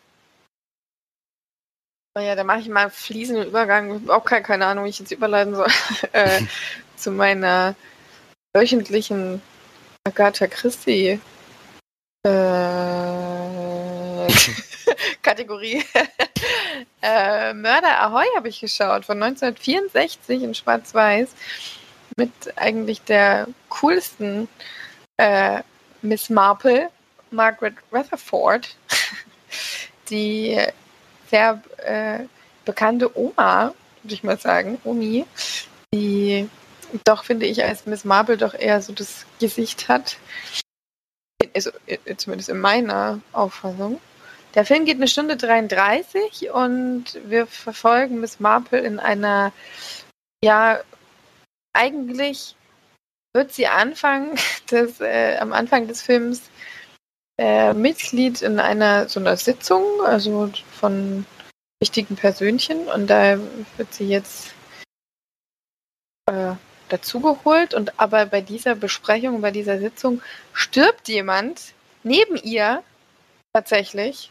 Oh ja, da mache ich mal einen fließenden Übergang. Auch keine, keine Ahnung, wie ich jetzt überleiten soll. äh, zu meiner wöchentlichen Agatha Christie äh, Kategorie. äh, Mörder Ahoy habe ich geschaut, von 1964 in Schwarz-Weiß. Mit eigentlich der coolsten äh, Miss Marple, Margaret Rutherford, die sehr äh, bekannte Oma, würde ich mal sagen, Omi, die doch, finde ich, als Miss Marple doch eher so das Gesicht hat. Also, äh, zumindest in meiner Auffassung. Der Film geht eine Stunde 33 und wir verfolgen Miss Marple in einer, ja, eigentlich wird sie anfangen, des, äh, am Anfang des Films äh, Mitglied in einer so einer Sitzung, also von wichtigen Persönchen und da wird sie jetzt äh, dazugeholt und aber bei dieser Besprechung, bei dieser Sitzung stirbt jemand neben ihr tatsächlich,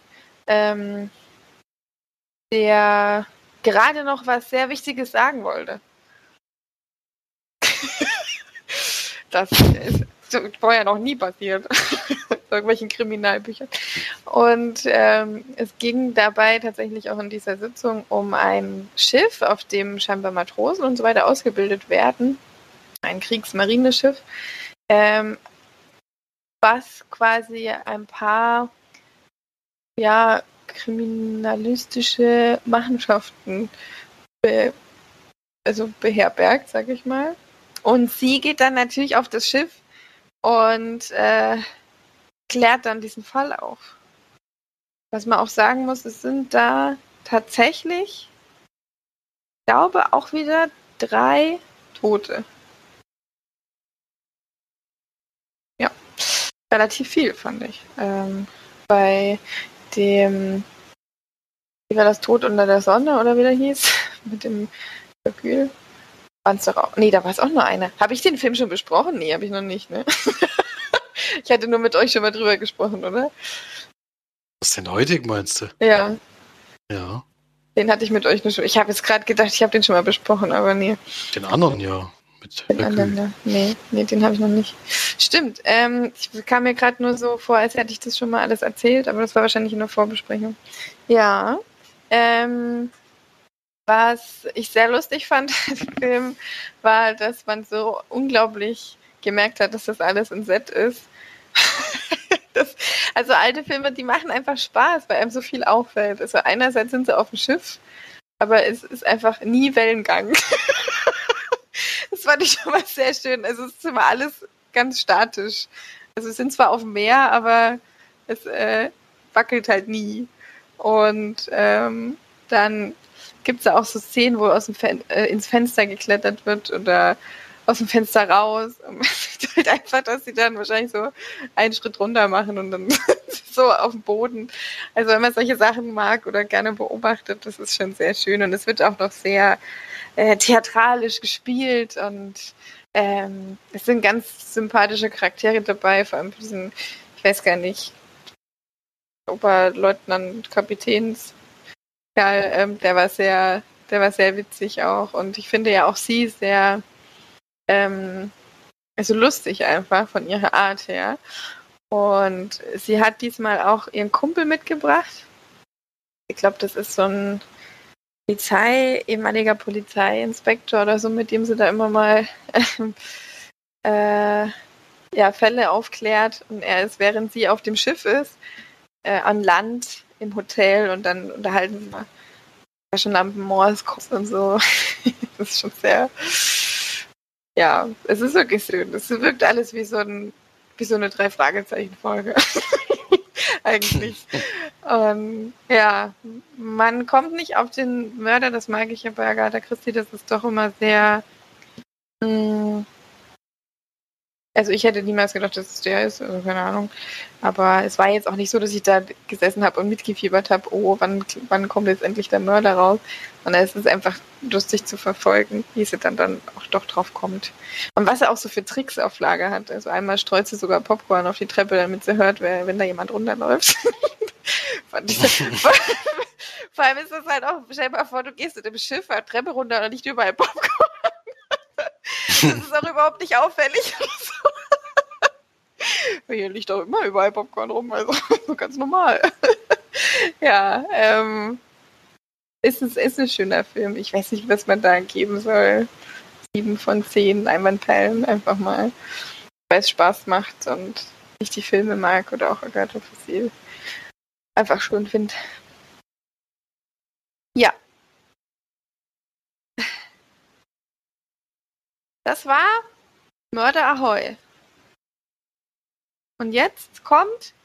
ähm, der gerade noch was sehr Wichtiges sagen wollte. das ist vorher noch nie passiert. irgendwelchen Kriminalbüchern. Und ähm, es ging dabei tatsächlich auch in dieser Sitzung um ein Schiff, auf dem scheinbar Matrosen und so weiter ausgebildet werden ein Kriegsmarineschiff, ähm, was quasi ein paar ja, kriminalistische Machenschaften be also beherbergt, sag ich mal. Und sie geht dann natürlich auf das Schiff und äh, klärt dann diesen Fall auf. Was man auch sagen muss, es sind da tatsächlich, ich glaube, auch wieder drei Tote. relativ viel, fand ich. Ähm, bei dem, wie war das, Tod unter der Sonne oder wie der hieß, mit dem Hercule. Waren es doch auch, nee, da war es auch nur eine. Habe ich den Film schon besprochen? Nee, habe ich noch nicht, ne? ich hatte nur mit euch schon mal drüber gesprochen, oder?
Was denn heutig meinst du?
Ja,
Ja.
den hatte ich mit euch nur schon. Ich habe jetzt gerade gedacht, ich habe den schon mal besprochen, aber nee.
Den anderen ja. Mit
ja. Nee, nee, den habe ich noch nicht. Stimmt, ähm, ich kam mir gerade nur so vor, als hätte ich das schon mal alles erzählt, aber das war wahrscheinlich in der Vorbesprechung. Ja, ähm, was ich sehr lustig fand im Film, war, dass man so unglaublich gemerkt hat, dass das alles ein Set ist. das, also alte Filme, die machen einfach Spaß, weil einem so viel auffällt. Also einerseits sind sie auf dem Schiff, aber es ist einfach nie Wellengang. Das fand ich mal sehr schön. Also es ist immer alles ganz statisch. Also wir sind zwar auf dem Meer, aber es äh, wackelt halt nie. Und ähm, dann gibt es da auch so Szenen, wo aus dem Fen äh, ins Fenster geklettert wird oder aus dem Fenster raus. Und man sieht halt einfach, dass sie dann wahrscheinlich so einen Schritt runter machen und dann so auf dem Boden. Also wenn man solche Sachen mag oder gerne beobachtet, das ist schon sehr schön. Und es wird auch noch sehr äh, theatralisch gespielt und ähm, es sind ganz sympathische Charaktere dabei, vor allem diesen, ich weiß gar nicht, Oberleutnant, Kapitäns, Kerl, ähm, der war sehr, der war sehr witzig auch und ich finde ja auch sie sehr, ähm, also lustig einfach von ihrer Art her. Und sie hat diesmal auch ihren Kumpel mitgebracht. Ich glaube, das ist so ein Polizei, ehemaliger Polizeiinspektor oder so, mit dem sie da immer mal äh, ja, Fälle aufklärt. Und er ist, während sie auf dem Schiff ist, äh, an Land im Hotel und dann unterhalten wir Taschenlampen, Morskurs und so. das ist schon sehr, ja, es ist wirklich schön. Es wirkt alles wie so ein, wie so eine Drei-Fragezeichen-Folge. Eigentlich. Und ja, man kommt nicht auf den Mörder, das mag ich ja bei Agatha Christie, das ist doch immer sehr. Mh, also ich hätte niemals gedacht, dass es der ist, also keine Ahnung. Aber es war jetzt auch nicht so, dass ich da gesessen habe und mitgefiebert habe, oh, wann, wann kommt jetzt endlich der Mörder raus? Sondern es ist einfach lustig zu verfolgen, wie sie dann, dann auch doch drauf kommt. Und was er auch so für Tricks auf Lager hat. Also einmal streut sie sogar Popcorn auf die Treppe, damit sie hört, wer, wenn da jemand runterläuft. Vor allem ist das halt auch, stell dir mal vor, du gehst mit dem Schiff eine Treppe runter und nicht überall Popcorn. Das ist auch überhaupt nicht auffällig. Hier liegt auch immer überall Popcorn rum, also so ganz normal. ja, ähm, ist, es ist ein schöner Film. Ich weiß nicht, was man da geben soll. Sieben von zehn Einwandteilen einfach mal, weil es Spaß macht und ich die Filme mag oder auch Agatha Christie einfach schön finde. Ja. Das war Mörder Ahoy. Und jetzt kommt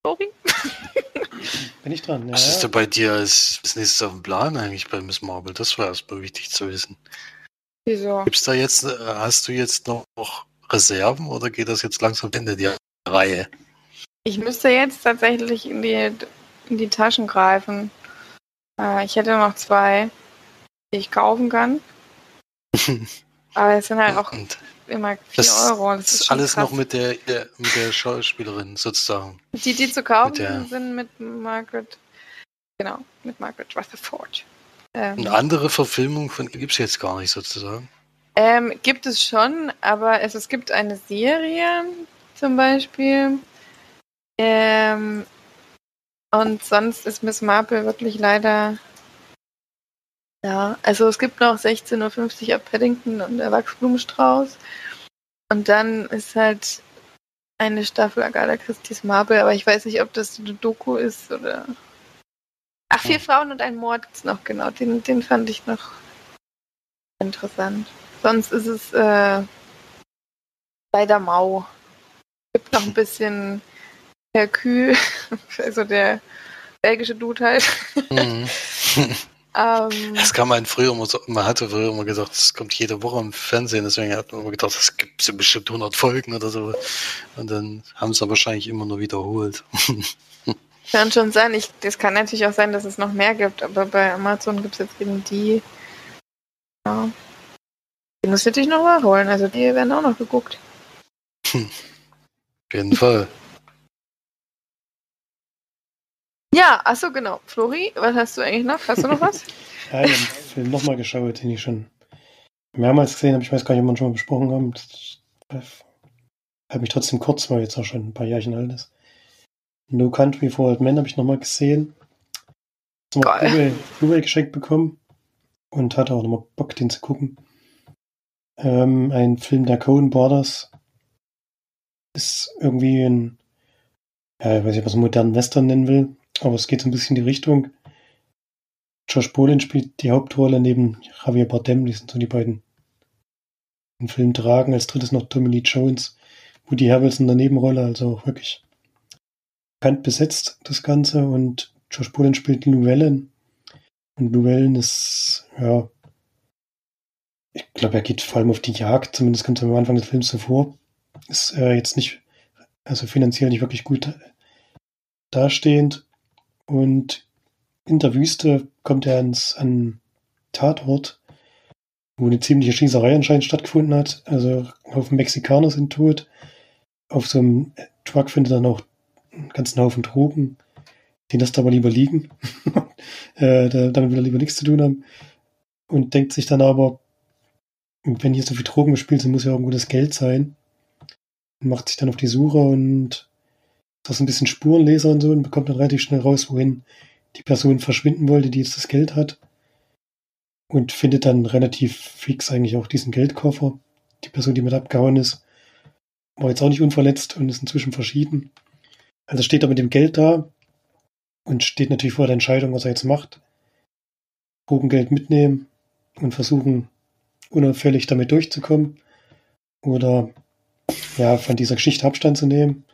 Flori.
Bin ich dran? Ja,
Was ist denn bei dir als, als nächstes auf dem Plan eigentlich bei Miss Marvel? Das war erstmal wichtig zu wissen.
Wieso?
Gibt's da jetzt, äh, hast du jetzt noch Reserven oder geht das jetzt langsam Ende der Reihe?
Ich müsste jetzt tatsächlich in die, in die Taschen greifen. Äh, ich hätte noch zwei, die ich kaufen kann. Aber es sind halt auch
Und
immer 4
das,
Euro.
das ist alles
krass.
noch mit der, der, mit der Schauspielerin sozusagen.
Die, die zu kaufen
mit der-
sind, mit Margaret. Genau, mit Margaret Rutherford. Ähm,
Eine andere Verfilmung von ihr gibt's jetzt gar nicht sozusagen.
Ähm, gibt es schon, aber es, es gibt eine Serie zum Beispiel. Ähm, und sonst ist Miss Marple wirklich leider. Ja, also es gibt noch 16.50 Uhr ab Paddington und der Wachsblumenstrauß. Und dann ist halt eine Staffel Agatha Christie's Marple, aber ich weiß nicht, ob das eine Doku ist oder. Ach, vier. Frauen und ein Mord gibt's noch, genau. Den, den fand ich noch interessant. Sonst ist es äh, leider mau. Gibt noch ein bisschen Hercule, also der belgische Dude halt.
Mhm.
Ähm,
Das kann man früher immer so, man hatte früher immer gedacht, das kommt jede Woche im Fernsehen, deswegen hat man immer gedacht, das gibt so bestimmt 100 Folgen oder so. Und dann haben sie wahrscheinlich immer nur wiederholt.
kann schon sein. Ich, das kann natürlich auch sein, dass es noch mehr gibt, aber bei Amazon gibt es jetzt eben die. Ja. Die muss ich natürlich noch nachholen. Also die werden auch noch geguckt.
Auf jeden Fall.
Ja, achso, genau. Flori, was hast du eigentlich noch? Hast du noch was?
Ja, ich habe nochmal geschaut, den ich schon mehrmals gesehen habe. Ich weiß gar nicht, ob wir schon mal besprochen haben. Hat mich trotzdem kurz, weil jetzt auch schon ein paar Jährchen alt ist. No Country for Old Men habe ich nochmal gesehen. Blu-ray Blu-ray geschenkt bekommen und hatte auch nochmal Bock, den zu gucken. Ähm, ein Film der Coen Brothers ist irgendwie ein, ja, ich weiß nicht, was man modernen Western nennen will, aber es geht so ein bisschen in die Richtung. Josh Brolin spielt die Hauptrolle neben Javier Bardem, die sind so die beiden den Film tragen. Als drittes noch Tommy Lee Jones, Woody Harrelson in der Nebenrolle, also auch wirklich bekannt besetzt, das Ganze. Und Josh Brolin spielt Lou Wellen. Und Lou Wellen ist, ja, ich glaube, er geht vor allem auf die Jagd, zumindest kommt es am Anfang des Films so vor. Ist äh, jetzt nicht, also finanziell nicht wirklich gut dastehend. Und in der Wüste kommt er ans, an Tatort, wo eine ziemliche Schießerei anscheinend stattgefunden hat. Also ein Haufen Mexikaner sind tot. Auf so einem Truck findet er auch einen ganzen Haufen Drogen. Den lässt er aber lieber liegen. äh, da, damit will er lieber nichts zu tun haben. Und denkt sich dann aber, wenn hier so viel Drogen gespielt sind, muss ja irgendwo das Geld sein. Macht sich dann auf die Suche und so ein bisschen Spurenleser und so und bekommt dann relativ schnell raus, wohin die Person verschwinden wollte, die jetzt das Geld hat. Und findet dann relativ fix eigentlich auch diesen Geldkoffer. Die Person, die mit abgehauen ist, war jetzt auch nicht unverletzt und ist inzwischen verschieden. Also steht er mit dem Geld da und steht natürlich vor der Entscheidung, was er jetzt macht. Drogengeld mitnehmen und versuchen, unauffällig damit durchzukommen. Oder ja, von dieser Geschichte Abstand zu nehmen.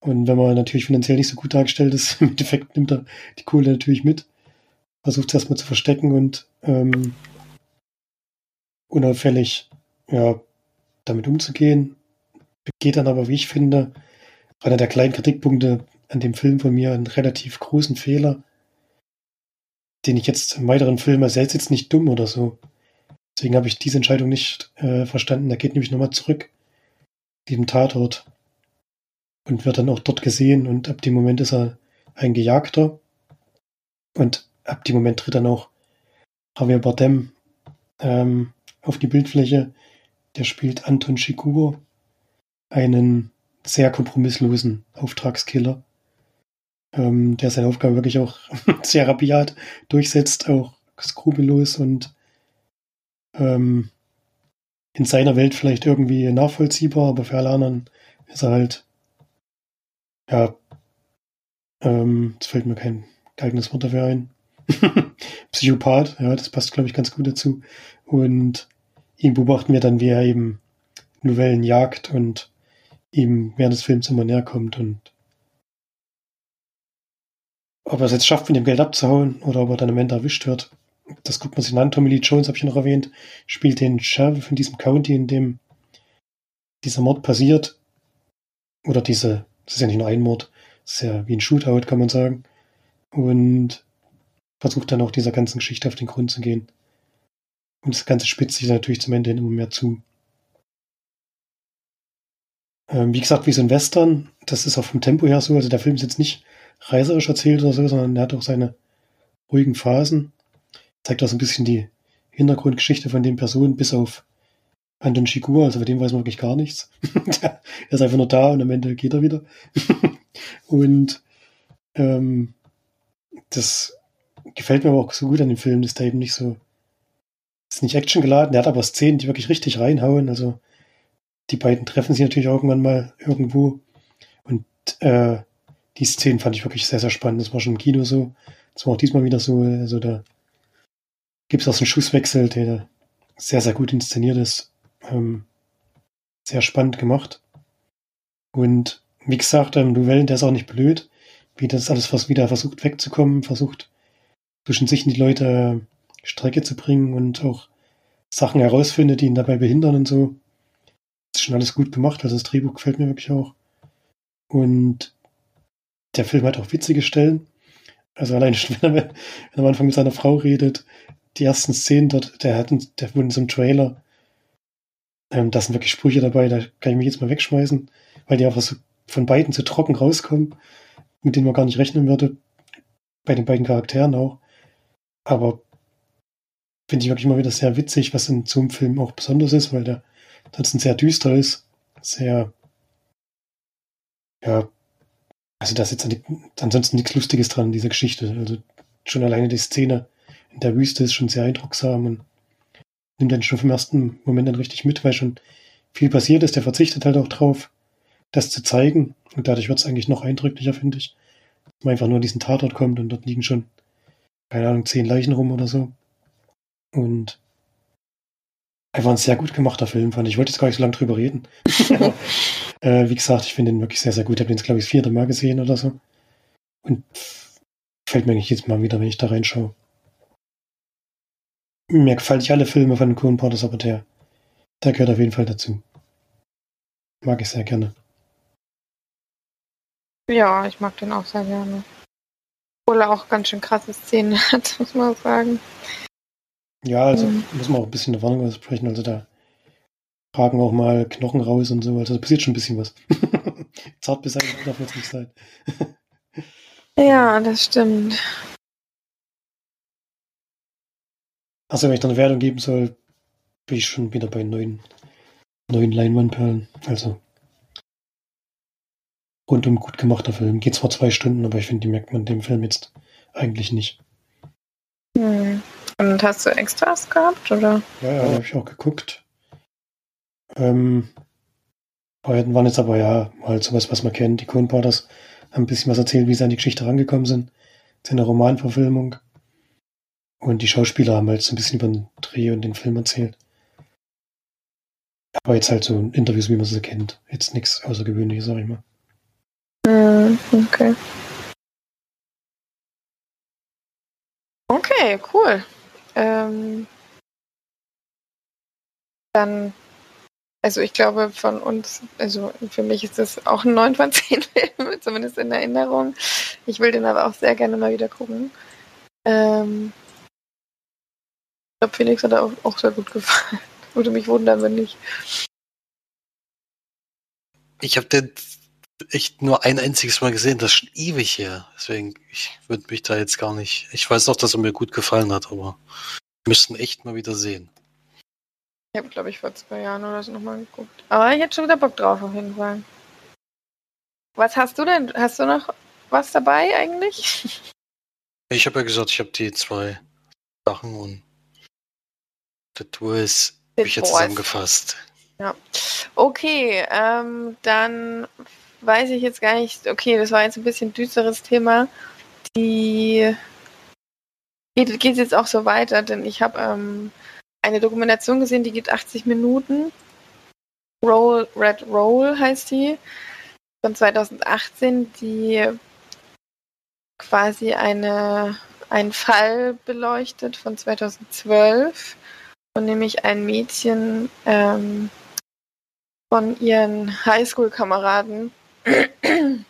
Und wenn man natürlich finanziell nicht so gut dargestellt ist, im Endeffekt nimmt er die Kohle natürlich mit, versucht es erstmal zu verstecken und ähm, unauffällig ja, damit umzugehen. Begeht dann aber, wie ich finde, einer der kleinen Kritikpunkte an dem Film von mir einen relativ großen Fehler, den ich jetzt im weiteren Film als selbst jetzt nicht dumm oder so. Deswegen habe ich diese Entscheidung nicht äh, verstanden. Er geht nämlich nochmal zurück, diesem Tatort und wird dann auch dort gesehen und ab dem Moment ist er ein Gejagter und ab dem Moment tritt dann auch Javier Bardem ähm, auf die Bildfläche. Der spielt Anton Chigurh, einen sehr kompromisslosen Auftragskiller, ähm, der seine Aufgabe wirklich auch sehr rabiat durchsetzt, auch skrupellos und ähm, in seiner Welt vielleicht irgendwie nachvollziehbar, aber für alle anderen ist er halt ja, ähm, jetzt fällt mir kein geeignetes Wort dafür ein. Psychopath, ja, das passt, glaube ich, ganz gut dazu. Und ihn beobachten wir dann, wie er eben Novellen jagt und ihm während des Films immer näher kommt und ob er es jetzt schafft, mit dem Geld abzuhauen oder ob er dann am Ende erwischt wird, das guckt man sich an. Tommy Lee Jones, habe ich noch erwähnt, spielt den Sheriff in diesem County, in dem dieser Mord passiert. Oder diese, das ist ja nicht nur ein Mord, das ist ja wie ein Shootout, kann man sagen. Und versucht dann auch dieser ganzen Geschichte auf den Grund zu gehen. Und das Ganze spitzt sich natürlich zum Ende hin immer mehr zu. Ähm, wie gesagt, wie so ein Western, das ist auch vom Tempo her so, also der Film ist jetzt nicht reißerisch erzählt oder so, sondern er hat auch seine ruhigen Phasen. Zeigt auch so ein bisschen die Hintergrundgeschichte von den Personen, bis auf Anton Chigurh, also von dem weiß man wirklich gar nichts. er ist einfach nur da und am Ende geht er wieder. und ähm, das gefällt mir aber auch so gut an dem Film, dass der eben nicht so, ist nicht Action geladen, der hat aber Szenen, die wirklich richtig reinhauen. Also die beiden treffen sich natürlich irgendwann mal irgendwo und äh, die Szenen fand ich wirklich sehr, sehr spannend. Das war schon im Kino so. Das war auch diesmal wieder so. Also da gibt es auch so einen Schusswechsel, der sehr, sehr gut inszeniert ist. Ähm, sehr spannend gemacht. Und wie gesagt, ähm, Novellen, der ist auch nicht blöd, wie das alles was wieder versucht wegzukommen, versucht zwischen sich die Leute Strecke zu bringen und auch Sachen herausfindet, die ihn dabei behindern und so. Das ist schon alles gut gemacht, also das Drehbuch gefällt mir wirklich auch. Und der Film hat auch witzige Stellen. Also allein schon, wenn er, wenn er am Anfang mit seiner Frau redet, die ersten Szenen dort, der hat, der wurde in so einem Trailer, ähm, da sind wirklich Sprüche dabei, da kann ich mich jetzt mal wegschmeißen, weil die einfach so von beiden so trocken rauskommen, mit denen man gar nicht rechnen würde. Bei den beiden Charakteren auch. Aber finde ich wirklich mal wieder sehr witzig, was in so einem Film auch besonders ist, weil der ansonsten sehr düster ist, sehr, ja, also da ist jetzt ansonsten nichts Lustiges dran in dieser Geschichte. Also schon alleine die Szene in der Wüste ist schon sehr eindrucksam und nimmt dann schon vom ersten Moment dann richtig mit, weil schon viel passiert ist. Der verzichtet halt auch drauf, das zu zeigen. Und dadurch wird es eigentlich noch eindrücklicher, finde ich. Dass man einfach nur an diesen Tatort kommt und dort liegen schon, keine Ahnung, zehn Leichen rum oder so. Und einfach ein sehr gut gemachter Film, fand ich. Ich wollte jetzt gar nicht so lange drüber reden. Aber, äh, wie gesagt, ich finde ihn wirklich sehr, sehr gut. Ich habe den jetzt, glaube ich, das vierte Mal gesehen oder so. Und fällt mir eigentlich jetzt mal wieder, wenn ich da reinschaue. Mir gefallen nicht alle Filme von Coen Brothers, aber der, gehört auf jeden Fall dazu. Mag ich sehr gerne.
Ja, ich mag den auch sehr gerne. Obwohl er auch ganz schön krasse Szenen hat, muss man sagen.
Ja, also mhm. muss man auch ein bisschen eine Warnung aussprechen. Also da tragen auch mal Knochen raus und so. Also da passiert schon ein bisschen was. Zart beseitigt darf jetzt nicht sein.
ja, das stimmt.
Also wenn ich dann eine Wertung geben soll, bin ich schon wieder bei neun, neun Leinwandperlen. Also rundum gut gemachter Film. Geht zwar zwei Stunden, aber ich finde, die merkt man dem Film jetzt eigentlich nicht.
Hm. Und hast du Extras gehabt, oder?
Ja, ja, habe ich auch geguckt. Ähm, waren jetzt aber ja halt sowas, was man kennt. Die Coen Brothers haben ein bisschen was erzählt, wie sie an die Geschichte rangekommen sind. Das ist eine Romanverfilmung. Und die Schauspieler haben halt so ein bisschen über den Dreh und den Film erzählt. Aber jetzt halt so Interviews, wie man sie kennt. Jetzt nichts Außergewöhnliches, sag ich mal.
Mm, okay. Okay, cool. Ähm, dann, also ich glaube von uns, also für mich ist das auch ein 9 von 10 Film, zumindest in Erinnerung. Ich will den aber auch sehr gerne mal wieder gucken. Ähm, ich glaube, Felix hat auch, auch sehr gut gefallen. Würde mich wundern, wenn nicht.
Ich habe den echt nur ein einziges Mal gesehen, das ist schon ewig her. Deswegen, ich würde mich da jetzt gar nicht. Ich weiß noch, dass er mir gut gefallen hat, aber wir müssten echt mal wieder sehen.
Ich habe, glaube ich, vor zwei Jahren oder so nochmal geguckt. Aber ich hätte schon wieder Bock drauf, auf jeden Fall. Was hast du denn? Hast du noch was dabei eigentlich?
Ich habe ja gesagt, ich habe die zwei Sachen und das ist habe ich jetzt zusammengefasst.
Ja. Okay, ähm, dann weiß ich jetzt gar nicht, okay, das war jetzt ein bisschen düsteres Thema. Die geht, geht jetzt auch so weiter, denn ich habe ähm, eine Dokumentation gesehen, die geht 80 Minuten. Roll, Red Roll heißt die, von 2018, die quasi eine, einen Fall beleuchtet von 2012, und nämlich ein Mädchen ähm, von ihren Highschool-Kameraden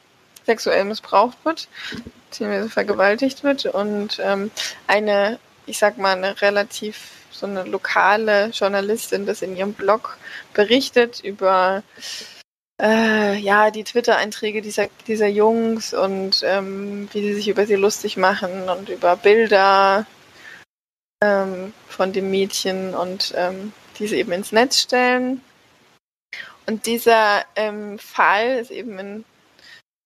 sexuell missbraucht wird, beziehungsweise vergewaltigt wird und ähm, eine, ich sag mal, eine relativ so eine lokale Journalistin das in ihrem Blog berichtet über äh, ja die Twitter-Einträge dieser, dieser Jungs und ähm, wie sie sich über sie lustig machen und über Bilder ähm, von dem Mädchen und ähm, diese eben ins Netz stellen. Und dieser ähm, Fall ist eben in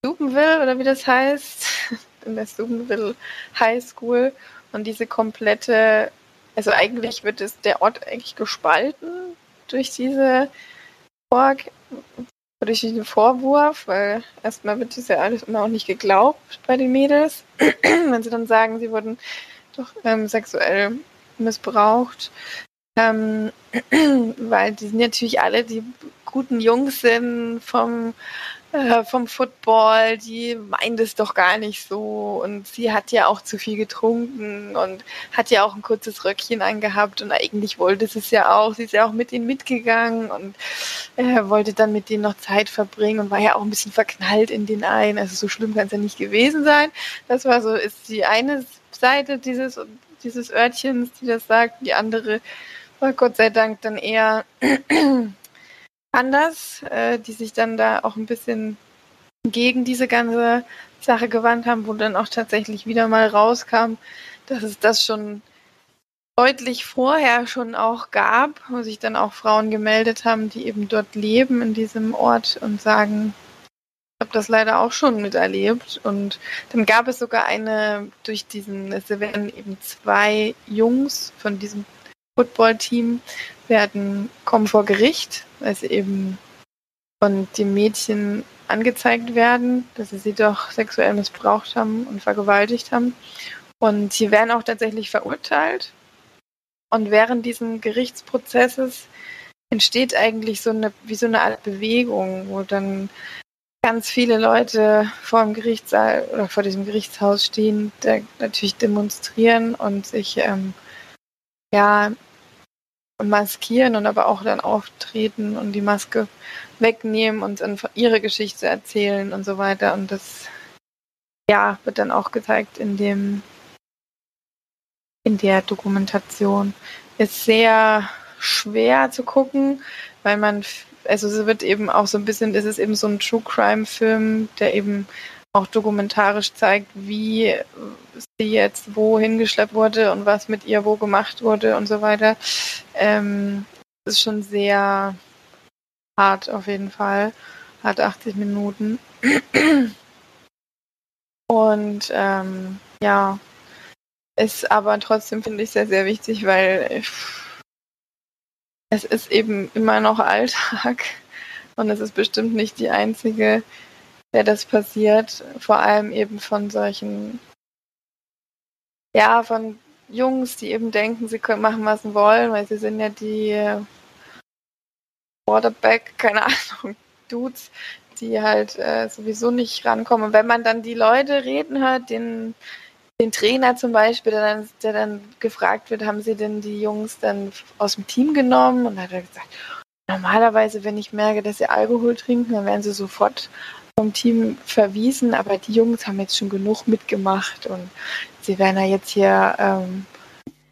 Steubenville oder wie das heißt, in der Steubenville High School. Und diese komplette, also eigentlich wird es der Ort eigentlich gespalten durch diese Vor durch diesen Vorwurf, weil erstmal wird das ja alles immer auch nicht geglaubt bei den Mädels, wenn sie dann sagen, sie wurden doch ähm, sexuell missbraucht. Ähm, weil die sind natürlich alle die guten Jungs sind vom äh, vom Football, die meint es doch gar nicht so und sie hat ja auch zu viel getrunken und hat ja auch ein kurzes Röckchen angehabt und eigentlich wollte sie es ja auch. Sie ist ja auch mit ihnen mitgegangen und äh, wollte dann mit denen noch Zeit verbringen und war ja auch ein bisschen verknallt in den einen. Also so schlimm kann es ja nicht gewesen sein. Das war so, ist die eine Seite dieses, dieses Örtchens, die das sagt. Die andere war Gott sei Dank dann eher anders, äh, die sich dann da auch ein bisschen gegen diese ganze Sache gewandt haben, wo dann auch tatsächlich wieder mal rauskam, dass es das schon deutlich vorher schon auch gab, wo sich dann auch Frauen gemeldet haben, die eben dort leben in diesem Ort und sagen, habe das leider auch schon miterlebt. Und dann gab es sogar eine, durch diesen, es werden eben zwei Jungs von diesem Footballteam werden, kommen vor Gericht, weil sie eben von dem Mädchen angezeigt werden, dass sie sie doch sexuell missbraucht haben und vergewaltigt haben. Und sie werden auch tatsächlich verurteilt. Und während dieses Gerichtsprozesses entsteht eigentlich so eine, wie so eine Art Bewegung, wo dann ganz viele Leute vor dem Gerichtssaal oder vor diesem Gerichtshaus stehen, natürlich demonstrieren und sich ähm, ja, maskieren und aber auch dann auftreten und die Maske wegnehmen und dann ihre Geschichte erzählen und so weiter. Und das, ja, wird dann auch gezeigt in dem, in der Dokumentation. Ist sehr schwer zu gucken, weil man, also es wird eben auch so ein bisschen, es ist eben so ein True Crime Film, der eben auch dokumentarisch zeigt, wie sie jetzt wo hingeschleppt wurde und was mit ihr wo gemacht wurde und so weiter. Ähm, ist schon sehr hart auf jeden Fall. Hat 80 Minuten. Und ähm, ja, ist aber trotzdem, finde ich, sehr, sehr wichtig, weil es ist eben immer noch Alltag und es ist bestimmt nicht die einzige der das passiert, vor allem eben von solchen, ja, von Jungs, die eben denken, sie können machen, was sie wollen, weil sie sind ja die Quarterback, keine Ahnung, Dudes, die halt äh, sowieso nicht rankommen. wenn man dann die Leute reden hört, den, den Trainer zum Beispiel, der dann, der dann gefragt wird, haben sie denn die Jungs dann aus dem Team genommen? Und hat er gesagt, normalerweise, wenn ich merke, dass sie Alkohol trinken, dann werden sie sofort vom Team verwiesen, aber die Jungs haben jetzt schon genug mitgemacht und sie werden ja jetzt hier ähm,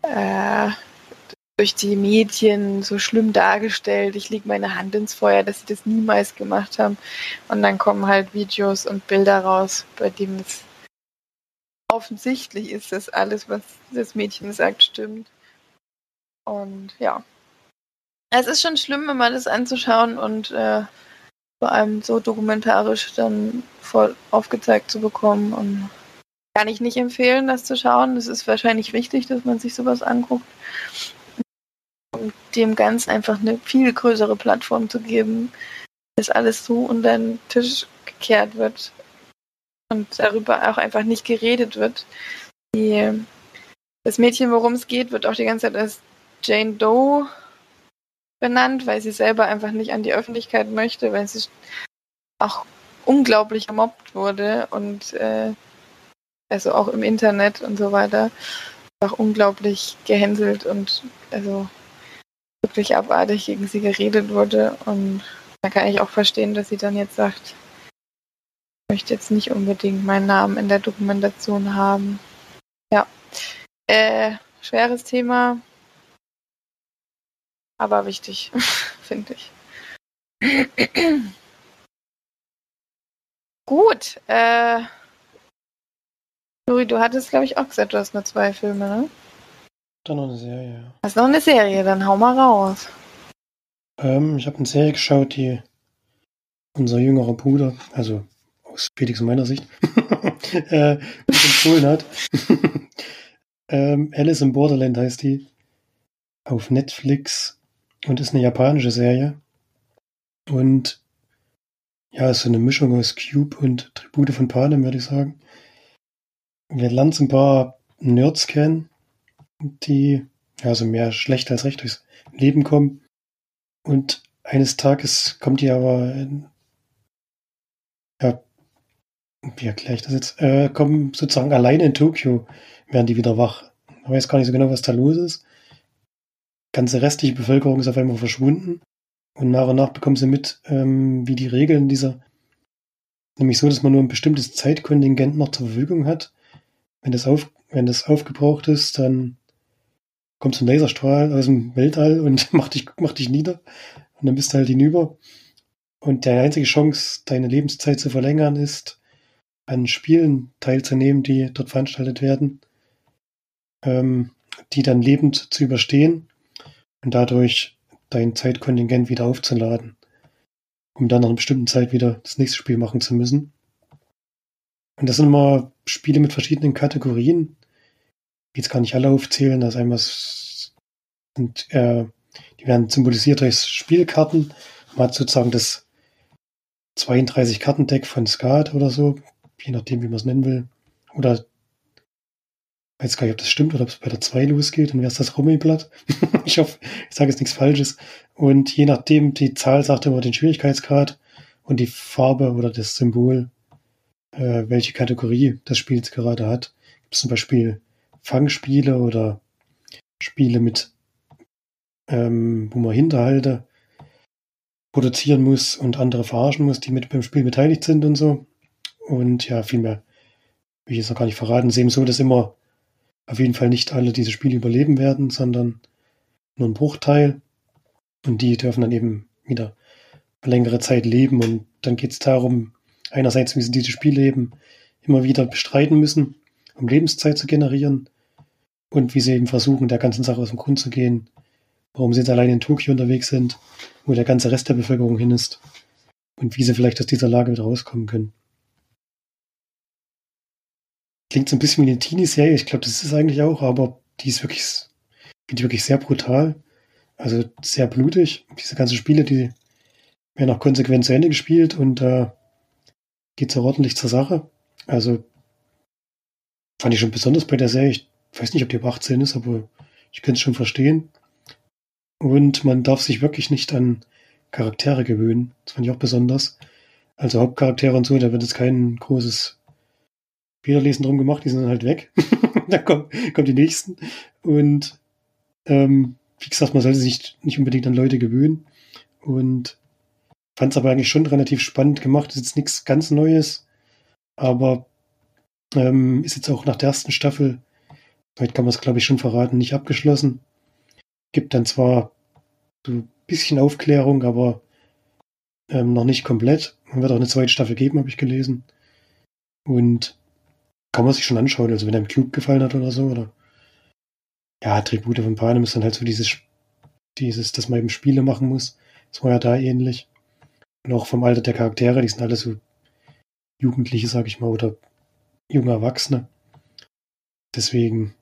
äh, durch die Medien so schlimm dargestellt. Ich lege meine Hand ins Feuer, dass sie das niemals gemacht haben. Und dann kommen halt Videos und Bilder raus, bei denen es offensichtlich ist, dass alles, was das Mädchen sagt, stimmt. Und ja. Es ist schon schlimm, immer das anzuschauen und äh, vor allem so dokumentarisch dann voll aufgezeigt zu bekommen. Und kann ich nicht empfehlen, das zu schauen. Es ist wahrscheinlich wichtig, dass man sich sowas anguckt. Und dem Ganzen einfach eine viel größere Plattform zu geben, dass alles so unter den Tisch gekehrt wird und darüber auch einfach nicht geredet wird. Die, das Mädchen, worum es geht, wird auch die ganze Zeit als Jane Doe benannt, weil sie selber einfach nicht an die Öffentlichkeit möchte, weil sie auch unglaublich gemobbt wurde und äh, also auch im Internet und so weiter einfach unglaublich gehänselt und also wirklich abartig gegen sie geredet wurde und da kann ich auch verstehen, dass sie dann jetzt sagt, möchte jetzt nicht unbedingt meinen Namen in der Dokumentation haben. Ja, äh, schweres Thema, aber wichtig, finde ich. Gut, äh, Juri, du hattest, glaube ich, auch gesagt, du hast nur zwei Filme, ne?
Dann noch eine Serie.
Hast noch eine Serie, dann hau mal raus.
Ähm, ich habe eine Serie geschaut, die unser jüngerer Bruder, also aus Felix meiner Sicht, äh, empfohlen hat. ähm, Alice in Borderland heißt die. Auf Netflix und ist eine japanische Serie. Und ja, ist so eine Mischung aus Cube und Tribute von Panem, würde ich sagen. Wir lernen ein paar Nerds kennen, die ja so mehr schlecht als recht durchs Leben kommen. Und eines Tages kommt die aber in, wie erkläre ich das jetzt? Äh, kommen sozusagen alleine in Tokio, werden die wieder wach. Ich weiß gar nicht so genau, was da los ist. Die ganze restliche Bevölkerung ist auf einmal verschwunden. Und nach und nach bekommen sie mit, ähm, wie die Regeln dieser, nämlich so, dass man nur ein bestimmtes Zeitkontingent noch zur Verfügung hat. Wenn das, auf, wenn das aufgebraucht ist, dann kommt so ein Laserstrahl aus dem Weltall und macht dich, macht dich nieder. Und dann bist du halt hinüber. Und die einzige Chance, deine Lebenszeit zu verlängern, ist, an Spielen teilzunehmen, die dort veranstaltet werden, ähm, die dann lebend zu überstehen und dadurch dein Zeitkontingent wieder aufzuladen, um dann nach einer bestimmten Zeit wieder das nächste Spiel machen zu müssen. Und das sind immer Spiele mit verschiedenen Kategorien. Ich jetzt gar nicht alle aufzählen, das einmal sind, äh, die werden symbolisiert durch Spielkarten. Man hat sozusagen das 32 Kartendeck von Skat oder so, je nachdem, wie man es nennen will. Oder ich weiß gar nicht, ob das stimmt oder ob es bei der 2 losgeht, dann wäre es das Rummelblatt. ich hoffe, ich sage jetzt nichts Falsches. Und je nachdem, die Zahl sagt immer den Schwierigkeitsgrad und die Farbe oder das Symbol, äh, welche Kategorie das Spiel jetzt gerade hat. Gibt es zum Beispiel Fangspiele oder Spiele mit, ähm, wo man Hinterhalte produzieren muss und andere verarschen muss, die mit beim Spiel beteiligt sind und so. Und ja, viel mehr will ich jetzt noch gar nicht verraten. Es eben so, dass immer auf jeden Fall nicht alle diese Spiele überleben werden, sondern nur ein Bruchteil. Und die dürfen dann eben wieder längere Zeit leben. Und dann geht es darum, einerseits, wie sie diese Spiele eben immer wieder bestreiten müssen, um Lebenszeit zu generieren. Und wie sie eben versuchen, der ganzen Sache aus dem Grund zu gehen, warum sie jetzt allein in Tokio unterwegs sind, wo der ganze Rest der Bevölkerung hin ist. Und wie sie vielleicht aus dieser Lage wieder rauskommen können. Klingt so ein bisschen wie eine Teenie-Serie. Ich glaube, das ist eigentlich auch, aber die ist wirklich, die wirklich sehr brutal. Also sehr blutig. Diese ganzen Spiele, die werden auch konsequent zu Ende gespielt und da äh, geht es auch ordentlich zur Sache. Also fand ich schon besonders bei der Serie. Ich weiß nicht, ob die ab 18 ist, aber ich könnte es schon verstehen. Und man darf sich wirklich nicht an Charaktere gewöhnen. Das fand ich auch besonders. Also Hauptcharaktere und so, da wird es kein großes Federlesen drum gemacht, die sind dann halt weg. dann kommen, kommen die nächsten. Und ähm, wie gesagt, man sollte sich nicht unbedingt an Leute gewöhnen. Und fand es aber eigentlich schon relativ spannend gemacht. Ist jetzt nichts ganz Neues, aber ähm, ist jetzt auch nach der ersten Staffel, heute kann man es glaube ich schon verraten, nicht abgeschlossen. Gibt dann zwar so ein bisschen Aufklärung, aber ähm, noch nicht komplett. Man wird auch eine zweite Staffel geben, habe ich gelesen. Und kann man sich schon anschauen. Also wenn einem Cube gefallen hat oder so, oder ja, Tribute von Panem ist dann halt so dieses, dieses, dass man eben Spiele machen muss. Das war ja da ähnlich. Und auch vom Alter der Charaktere, die sind alle so Jugendliche, sag ich mal, oder junge Erwachsene. Deswegen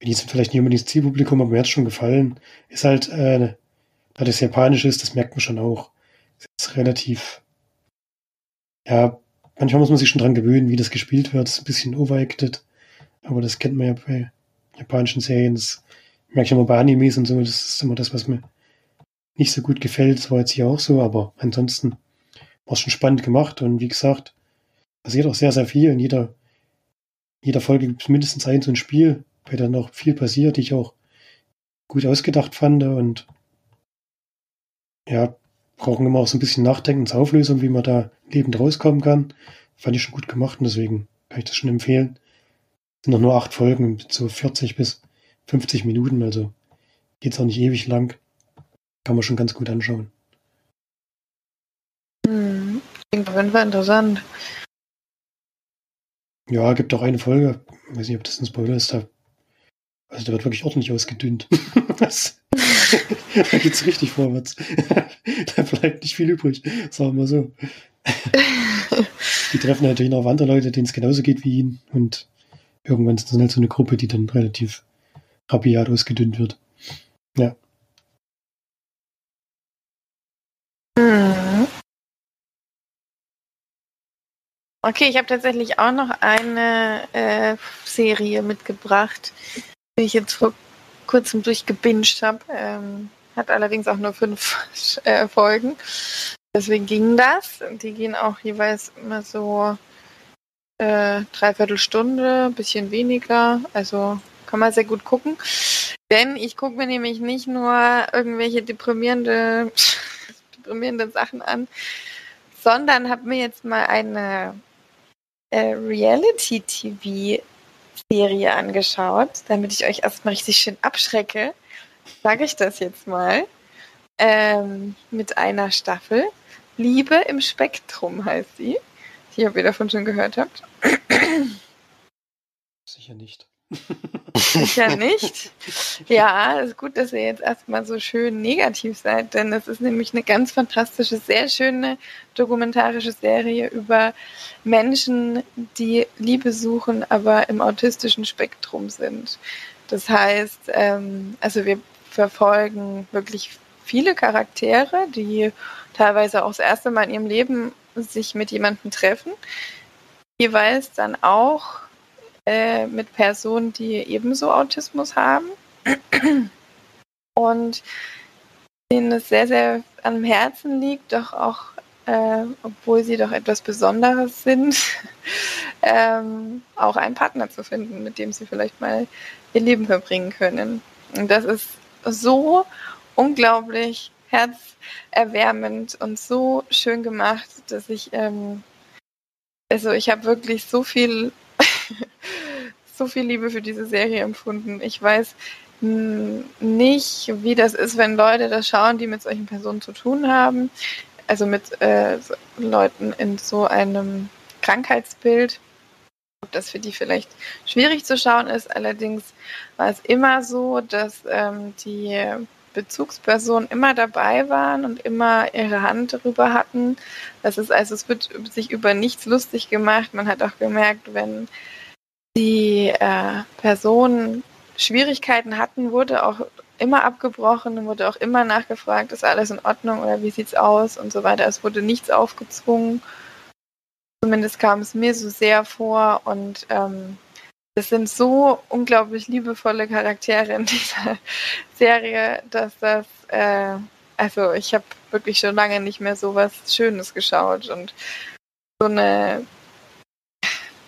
ich jetzt vielleicht nicht unbedingt das Zielpublikum, aber mir hat schon gefallen. Ist halt, äh, da das Japanisch ist, das merkt man schon auch. Ist relativ, ja, manchmal muss man sich schon dran gewöhnen, wie das gespielt wird. Ist ein bisschen overacted. Aber das kennt man ja bei japanischen Serien. Das merke ich immer bei Animes und so. Das ist immer das, was mir nicht so gut gefällt. Das war jetzt hier auch so. Aber ansonsten war es schon spannend gemacht. Und wie gesagt, passiert auch sehr, sehr viel. In jeder, jeder Folge gibt es mindestens ein so ein Spiel, bei dem noch viel passiert, die ich auch gut ausgedacht fand. Und ja, brauchen immer auch so ein bisschen Nachdenkensauflösung, wie man da lebend rauskommen kann. Fand ich schon gut gemacht und deswegen kann ich das schon empfehlen. Es sind noch nur acht Folgen, so 40 bis 50 Minuten, also geht's auch nicht ewig lang. Kann man schon ganz gut anschauen.
Hm, klingt auf jeden Fall interessant.
Ja, gibt auch eine Folge, ich weiß nicht, ob das ein Spoiler ist, da, also da wird wirklich ordentlich ausgedünnt. da geht's richtig vorwärts. da bleibt nicht viel übrig, sagen wir so. die treffen natürlich noch andere Leute, denen es genauso geht wie ihnen. Und irgendwann ist das halt so eine Gruppe, die dann relativ rabiat ausgedünnt wird. Ja.
Okay, ich habe tatsächlich auch noch eine äh, Serie mitgebracht, die ich jetzt vor kurzem durchgebinged habe. Ähm, hat allerdings auch nur fünf äh, Folgen. deswegen ging das. Die gehen auch jeweils immer so äh, dreiviertel Stunde, ein bisschen weniger. Also kann man sehr gut gucken. Denn ich gucke mir nämlich nicht nur irgendwelche deprimierende, deprimierende Sachen an, sondern habe mir jetzt mal eine äh, Reality-TV-Serie angeschaut, damit ich euch erstmal richtig schön abschrecke. Sage ich das jetzt mal. Ähm, mit einer Staffel. Liebe im Spektrum heißt sie. Ich ob ihr davon schon gehört habt.
Sicher nicht.
Sicher nicht. Ja, ist gut, dass ihr jetzt erstmal so schön negativ seid, denn es ist nämlich eine ganz fantastische, sehr schöne dokumentarische Serie über Menschen, die Liebe suchen, aber im autistischen Spektrum sind. Das heißt, ähm, also wir verfolgen wirklich viele Charaktere, die teilweise auch das erste Mal in ihrem Leben sich mit jemandem treffen. Jeweils dann auch äh, mit Personen, die ebenso Autismus haben. Und denen es sehr, sehr am Herzen liegt, doch auch, äh, obwohl sie doch etwas Besonderes sind, ähm, auch einen Partner zu finden, mit dem sie vielleicht mal ihr Leben verbringen können. Und das ist so unglaublich herzerwärmend und so schön gemacht, dass ich, ähm, also ich habe wirklich so viel, so viel Liebe für diese Serie empfunden. Ich weiß nicht, wie das ist, wenn Leute das schauen, die mit solchen Personen zu tun haben, also mit äh, Leuten in so einem Krankheitsbild ob das für die vielleicht schwierig zu schauen ist. Allerdings war es immer so, dass ähm, die Bezugspersonen immer dabei waren und immer ihre Hand darüber hatten. Das ist also, es wird sich über nichts lustig gemacht. Man hat auch gemerkt, wenn die äh, Personen Schwierigkeiten hatten, wurde auch immer abgebrochen wurde auch immer nachgefragt, ist alles in Ordnung oder wie sieht's aus und so weiter. Es wurde nichts aufgezwungen. Zumindest kam es mir so sehr vor und ähm, es sind so unglaublich liebevolle Charaktere in dieser Serie, dass das, äh, also ich habe wirklich schon lange nicht mehr so was Schönes geschaut und so eine,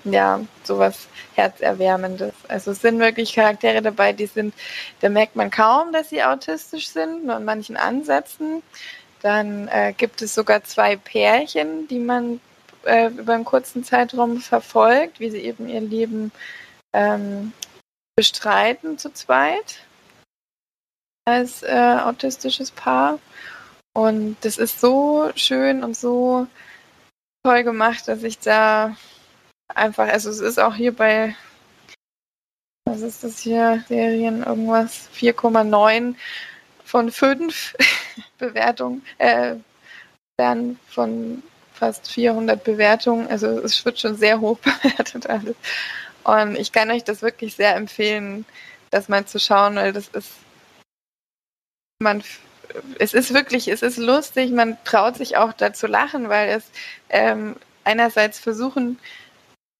ja, sowas Herzerwärmendes. Also es sind wirklich Charaktere dabei, die sind, da merkt man kaum, dass sie autistisch sind, nur in manchen Ansätzen. Dann äh, gibt es sogar zwei Pärchen, die man äh, über einen kurzen Zeitraum verfolgt, wie sie eben ihr Leben ähm, bestreiten zu zweit als äh, autistisches Paar. Und das ist so schön und so toll gemacht, dass ich da einfach, also es ist auch hier bei, was ist das hier, Serien irgendwas, 4,9 von 5 Bewertungen, äh, werden von fast 400 Bewertungen, also es wird schon sehr hoch bewertet alles. Und ich kann euch das wirklich sehr empfehlen, das mal zu schauen, weil das ist, man, es ist wirklich, es ist lustig, man traut sich auch da zu lachen, weil es ähm, einerseits versuchen,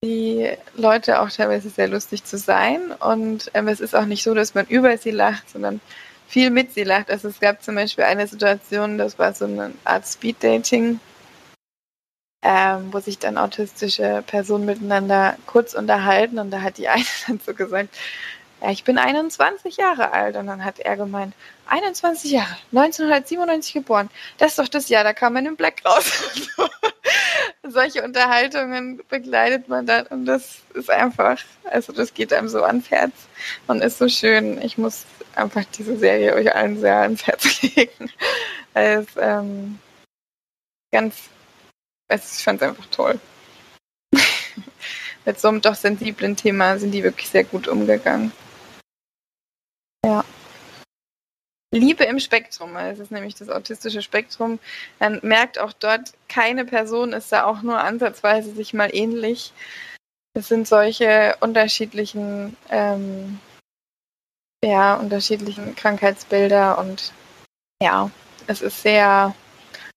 die Leute auch teilweise sehr lustig zu sein. Und ähm, es ist auch nicht so, dass man über sie lacht, sondern viel mit sie lacht. Also es gab zum Beispiel eine Situation, das war so eine Art Speed-Dating, ähm, wo sich dann autistische Personen miteinander kurz unterhalten. Und da hat die eine dann so gesagt, ja, ich bin 21 Jahre alt. Und dann hat er gemeint, 21 Jahre, 1997 geboren, das ist doch das Jahr, da kam man im Black raus. Solche Unterhaltungen begleitet man dann und das ist einfach, also das geht einem so ans Herz und ist so schön. Ich muss einfach diese Serie euch allen sehr ans Herz legen. Es ähm, ganz ich fand es einfach toll. Mit so einem doch sensiblen Thema sind die wirklich sehr gut umgegangen. Ja. Liebe im Spektrum, es ist nämlich das autistische Spektrum. Man merkt auch dort, keine Person ist da auch nur ansatzweise sich mal ähnlich. Es sind solche unterschiedlichen, ähm, ja, unterschiedlichen Krankheitsbilder und ja, es ist sehr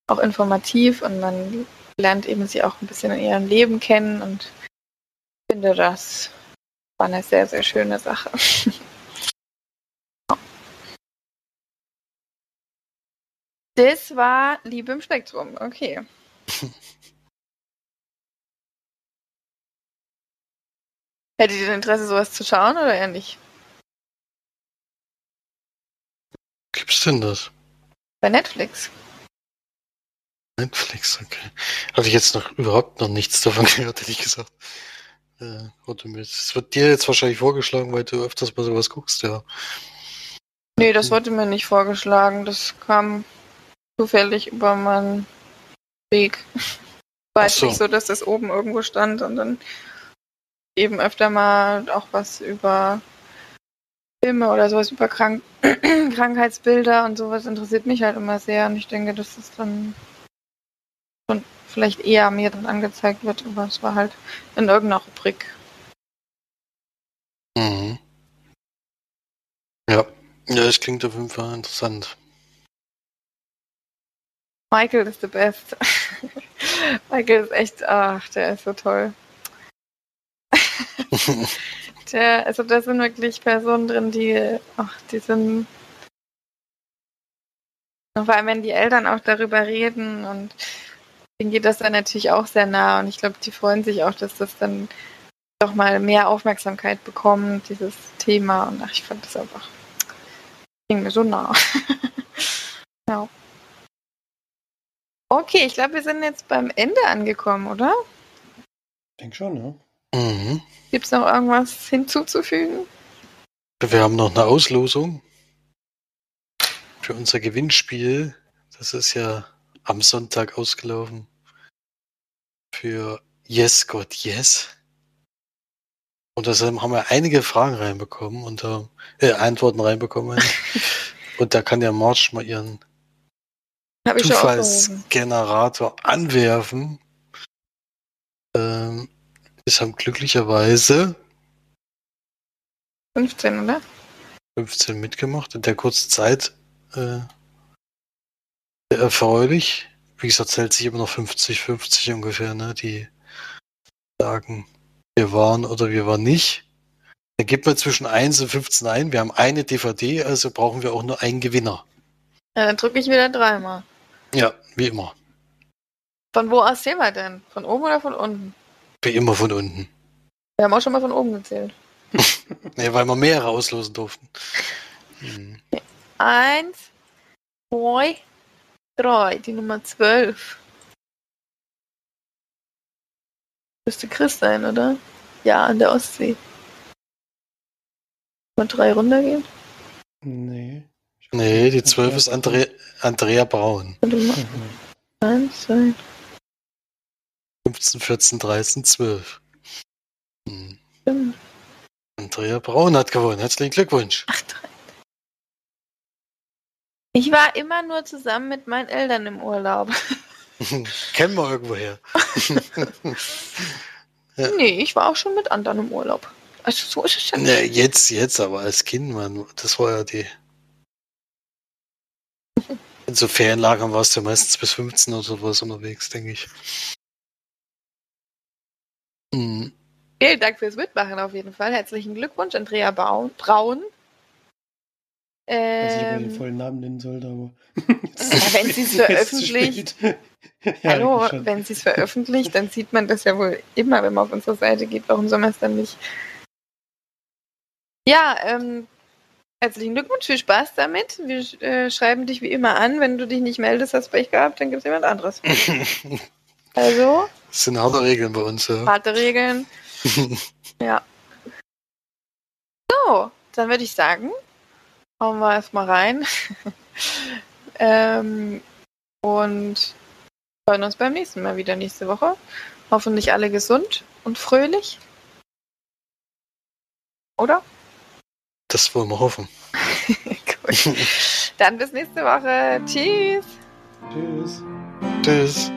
auch informativ und man lernt eben sie auch ein bisschen in ihrem Leben kennen und finde, das war eine sehr, sehr schöne Sache. Das war Liebe im Spektrum, okay. Hättet ihr Interesse, sowas zu schauen oder eher nicht?
Gibt's denn das?
Bei Netflix.
Netflix, okay. Hatte ich jetzt noch überhaupt noch nichts davon gehört, hätte ich gesagt. Äh, es wird dir jetzt wahrscheinlich vorgeschlagen, weil du öfters mal sowas guckst, ja.
Nee, das wurde mir nicht vorgeschlagen. Das kam zufällig über meinen Weg.
Ach so.
nicht so, dass das oben irgendwo stand und dann eben öfter mal auch was über Filme oder sowas über Krank Krankheitsbilder und sowas interessiert mich halt immer sehr und ich denke, dass es dann schon vielleicht eher mir dann angezeigt wird, aber es war halt in irgendeiner Rubrik.
Mhm. Ja. Ja, das klingt auf jeden Fall interessant.
Michael ist the best. Michael ist echt, ach, der ist so toll. Der, also da sind wirklich Personen drin, die, ach, die sind. Vor allem, wenn die Eltern auch darüber reden und denen geht das dann natürlich auch sehr nah und ich glaube, die freuen sich auch, dass das dann doch mal mehr Aufmerksamkeit bekommt, dieses Thema. Und ach, ich fand das einfach ging mir so nah. ja. Okay, ich glaube, wir sind jetzt beim Ende angekommen, oder?
Ich denke schon, ja.
mhm.
Gibt es noch irgendwas hinzuzufügen?
Wir haben noch eine Auslosung für unser Gewinnspiel. Das ist ja am Sonntag ausgelaufen. Für Yes God Yes. Und deshalb haben wir einige Fragen reinbekommen und äh, äh, Antworten reinbekommen. und da kann der March mal ihren
Habe ich.
Zufallsgenerator anwerfen. Ähm, es haben glücklicherweise
15, oder?
15 mitgemacht in der kurzen Zeit. Äh, sehr erfreulich. Wie gesagt, zählt sich immer noch 50-50 ungefähr, ne? Die sagen, wir waren oder wir waren nicht. Dann gibt man zwischen 1 und 15 ein. Wir haben eine DVD, also brauchen wir auch nur einen Gewinner.
Ja, dann drücke ich wieder dreimal.
Ja, wie immer.
Von wo aus sehen wir denn? Von oben oder von unten?
Wie immer von unten.
Wir haben auch schon mal von oben gezählt.
Ne, weil wir mehrere auslosen durften. Hm.
Eins, zwei, drei. Die Nummer zwölf. Müsste Chris sein, oder? Ja, an der Ostsee. Mal drei runtergehen.
Nee.
Nee, die 12 ist Andre Andrea Braun.
Warte mal.
Mhm.
Eins, zwei.
15, 14, 13, 12. Hm.
fünf.
Andrea Braun hat gewonnen. Herzlichen Glückwunsch.
Ach, drei. Ich war immer nur zusammen mit meinen Eltern im Urlaub.
Kennen wir irgendwoher. Ja.
Nee, ich war auch schon mit anderen im Urlaub. Also so ist es ja.
ne, jetzt, jetzt, aber als Kind, Mann, das war ja die. In so Ferienlagern warst du ja meistens bis 15 oder sowas unterwegs, denke ich. Hm.
Vielen Dank fürs Mitmachen auf jeden Fall. Herzlichen Glückwunsch, Andrea Braun.
Ich weiß nicht, ob ich den
Ähm,
vollen Namen nennen sollte, aber.
Ja, wenn sie es veröffentlicht.
ja,
hallo, wenn sie es veröffentlicht, dann sieht man das ja wohl immer, wenn man auf unsere Seite geht. Warum soll man es dann nicht? Ja, ähm, herzlichen Glückwunsch, viel Spaß damit. Wir äh, schreiben dich wie immer an. Wenn du dich nicht meldest, hast Pech gehabt, dann gibt es jemand anderes. Also,
Das sind harte Regeln bei uns, ja.
harte Regeln. Ja. So, dann würde ich sagen, hauen wir erstmal rein. ähm, und freuen uns beim nächsten Mal wieder nächste Woche. Hoffentlich alle gesund und fröhlich. Oder?
Das wollen wir hoffen.
Gut. Dann bis nächste Woche. Tschüss.
Tschüss.
Tschüss.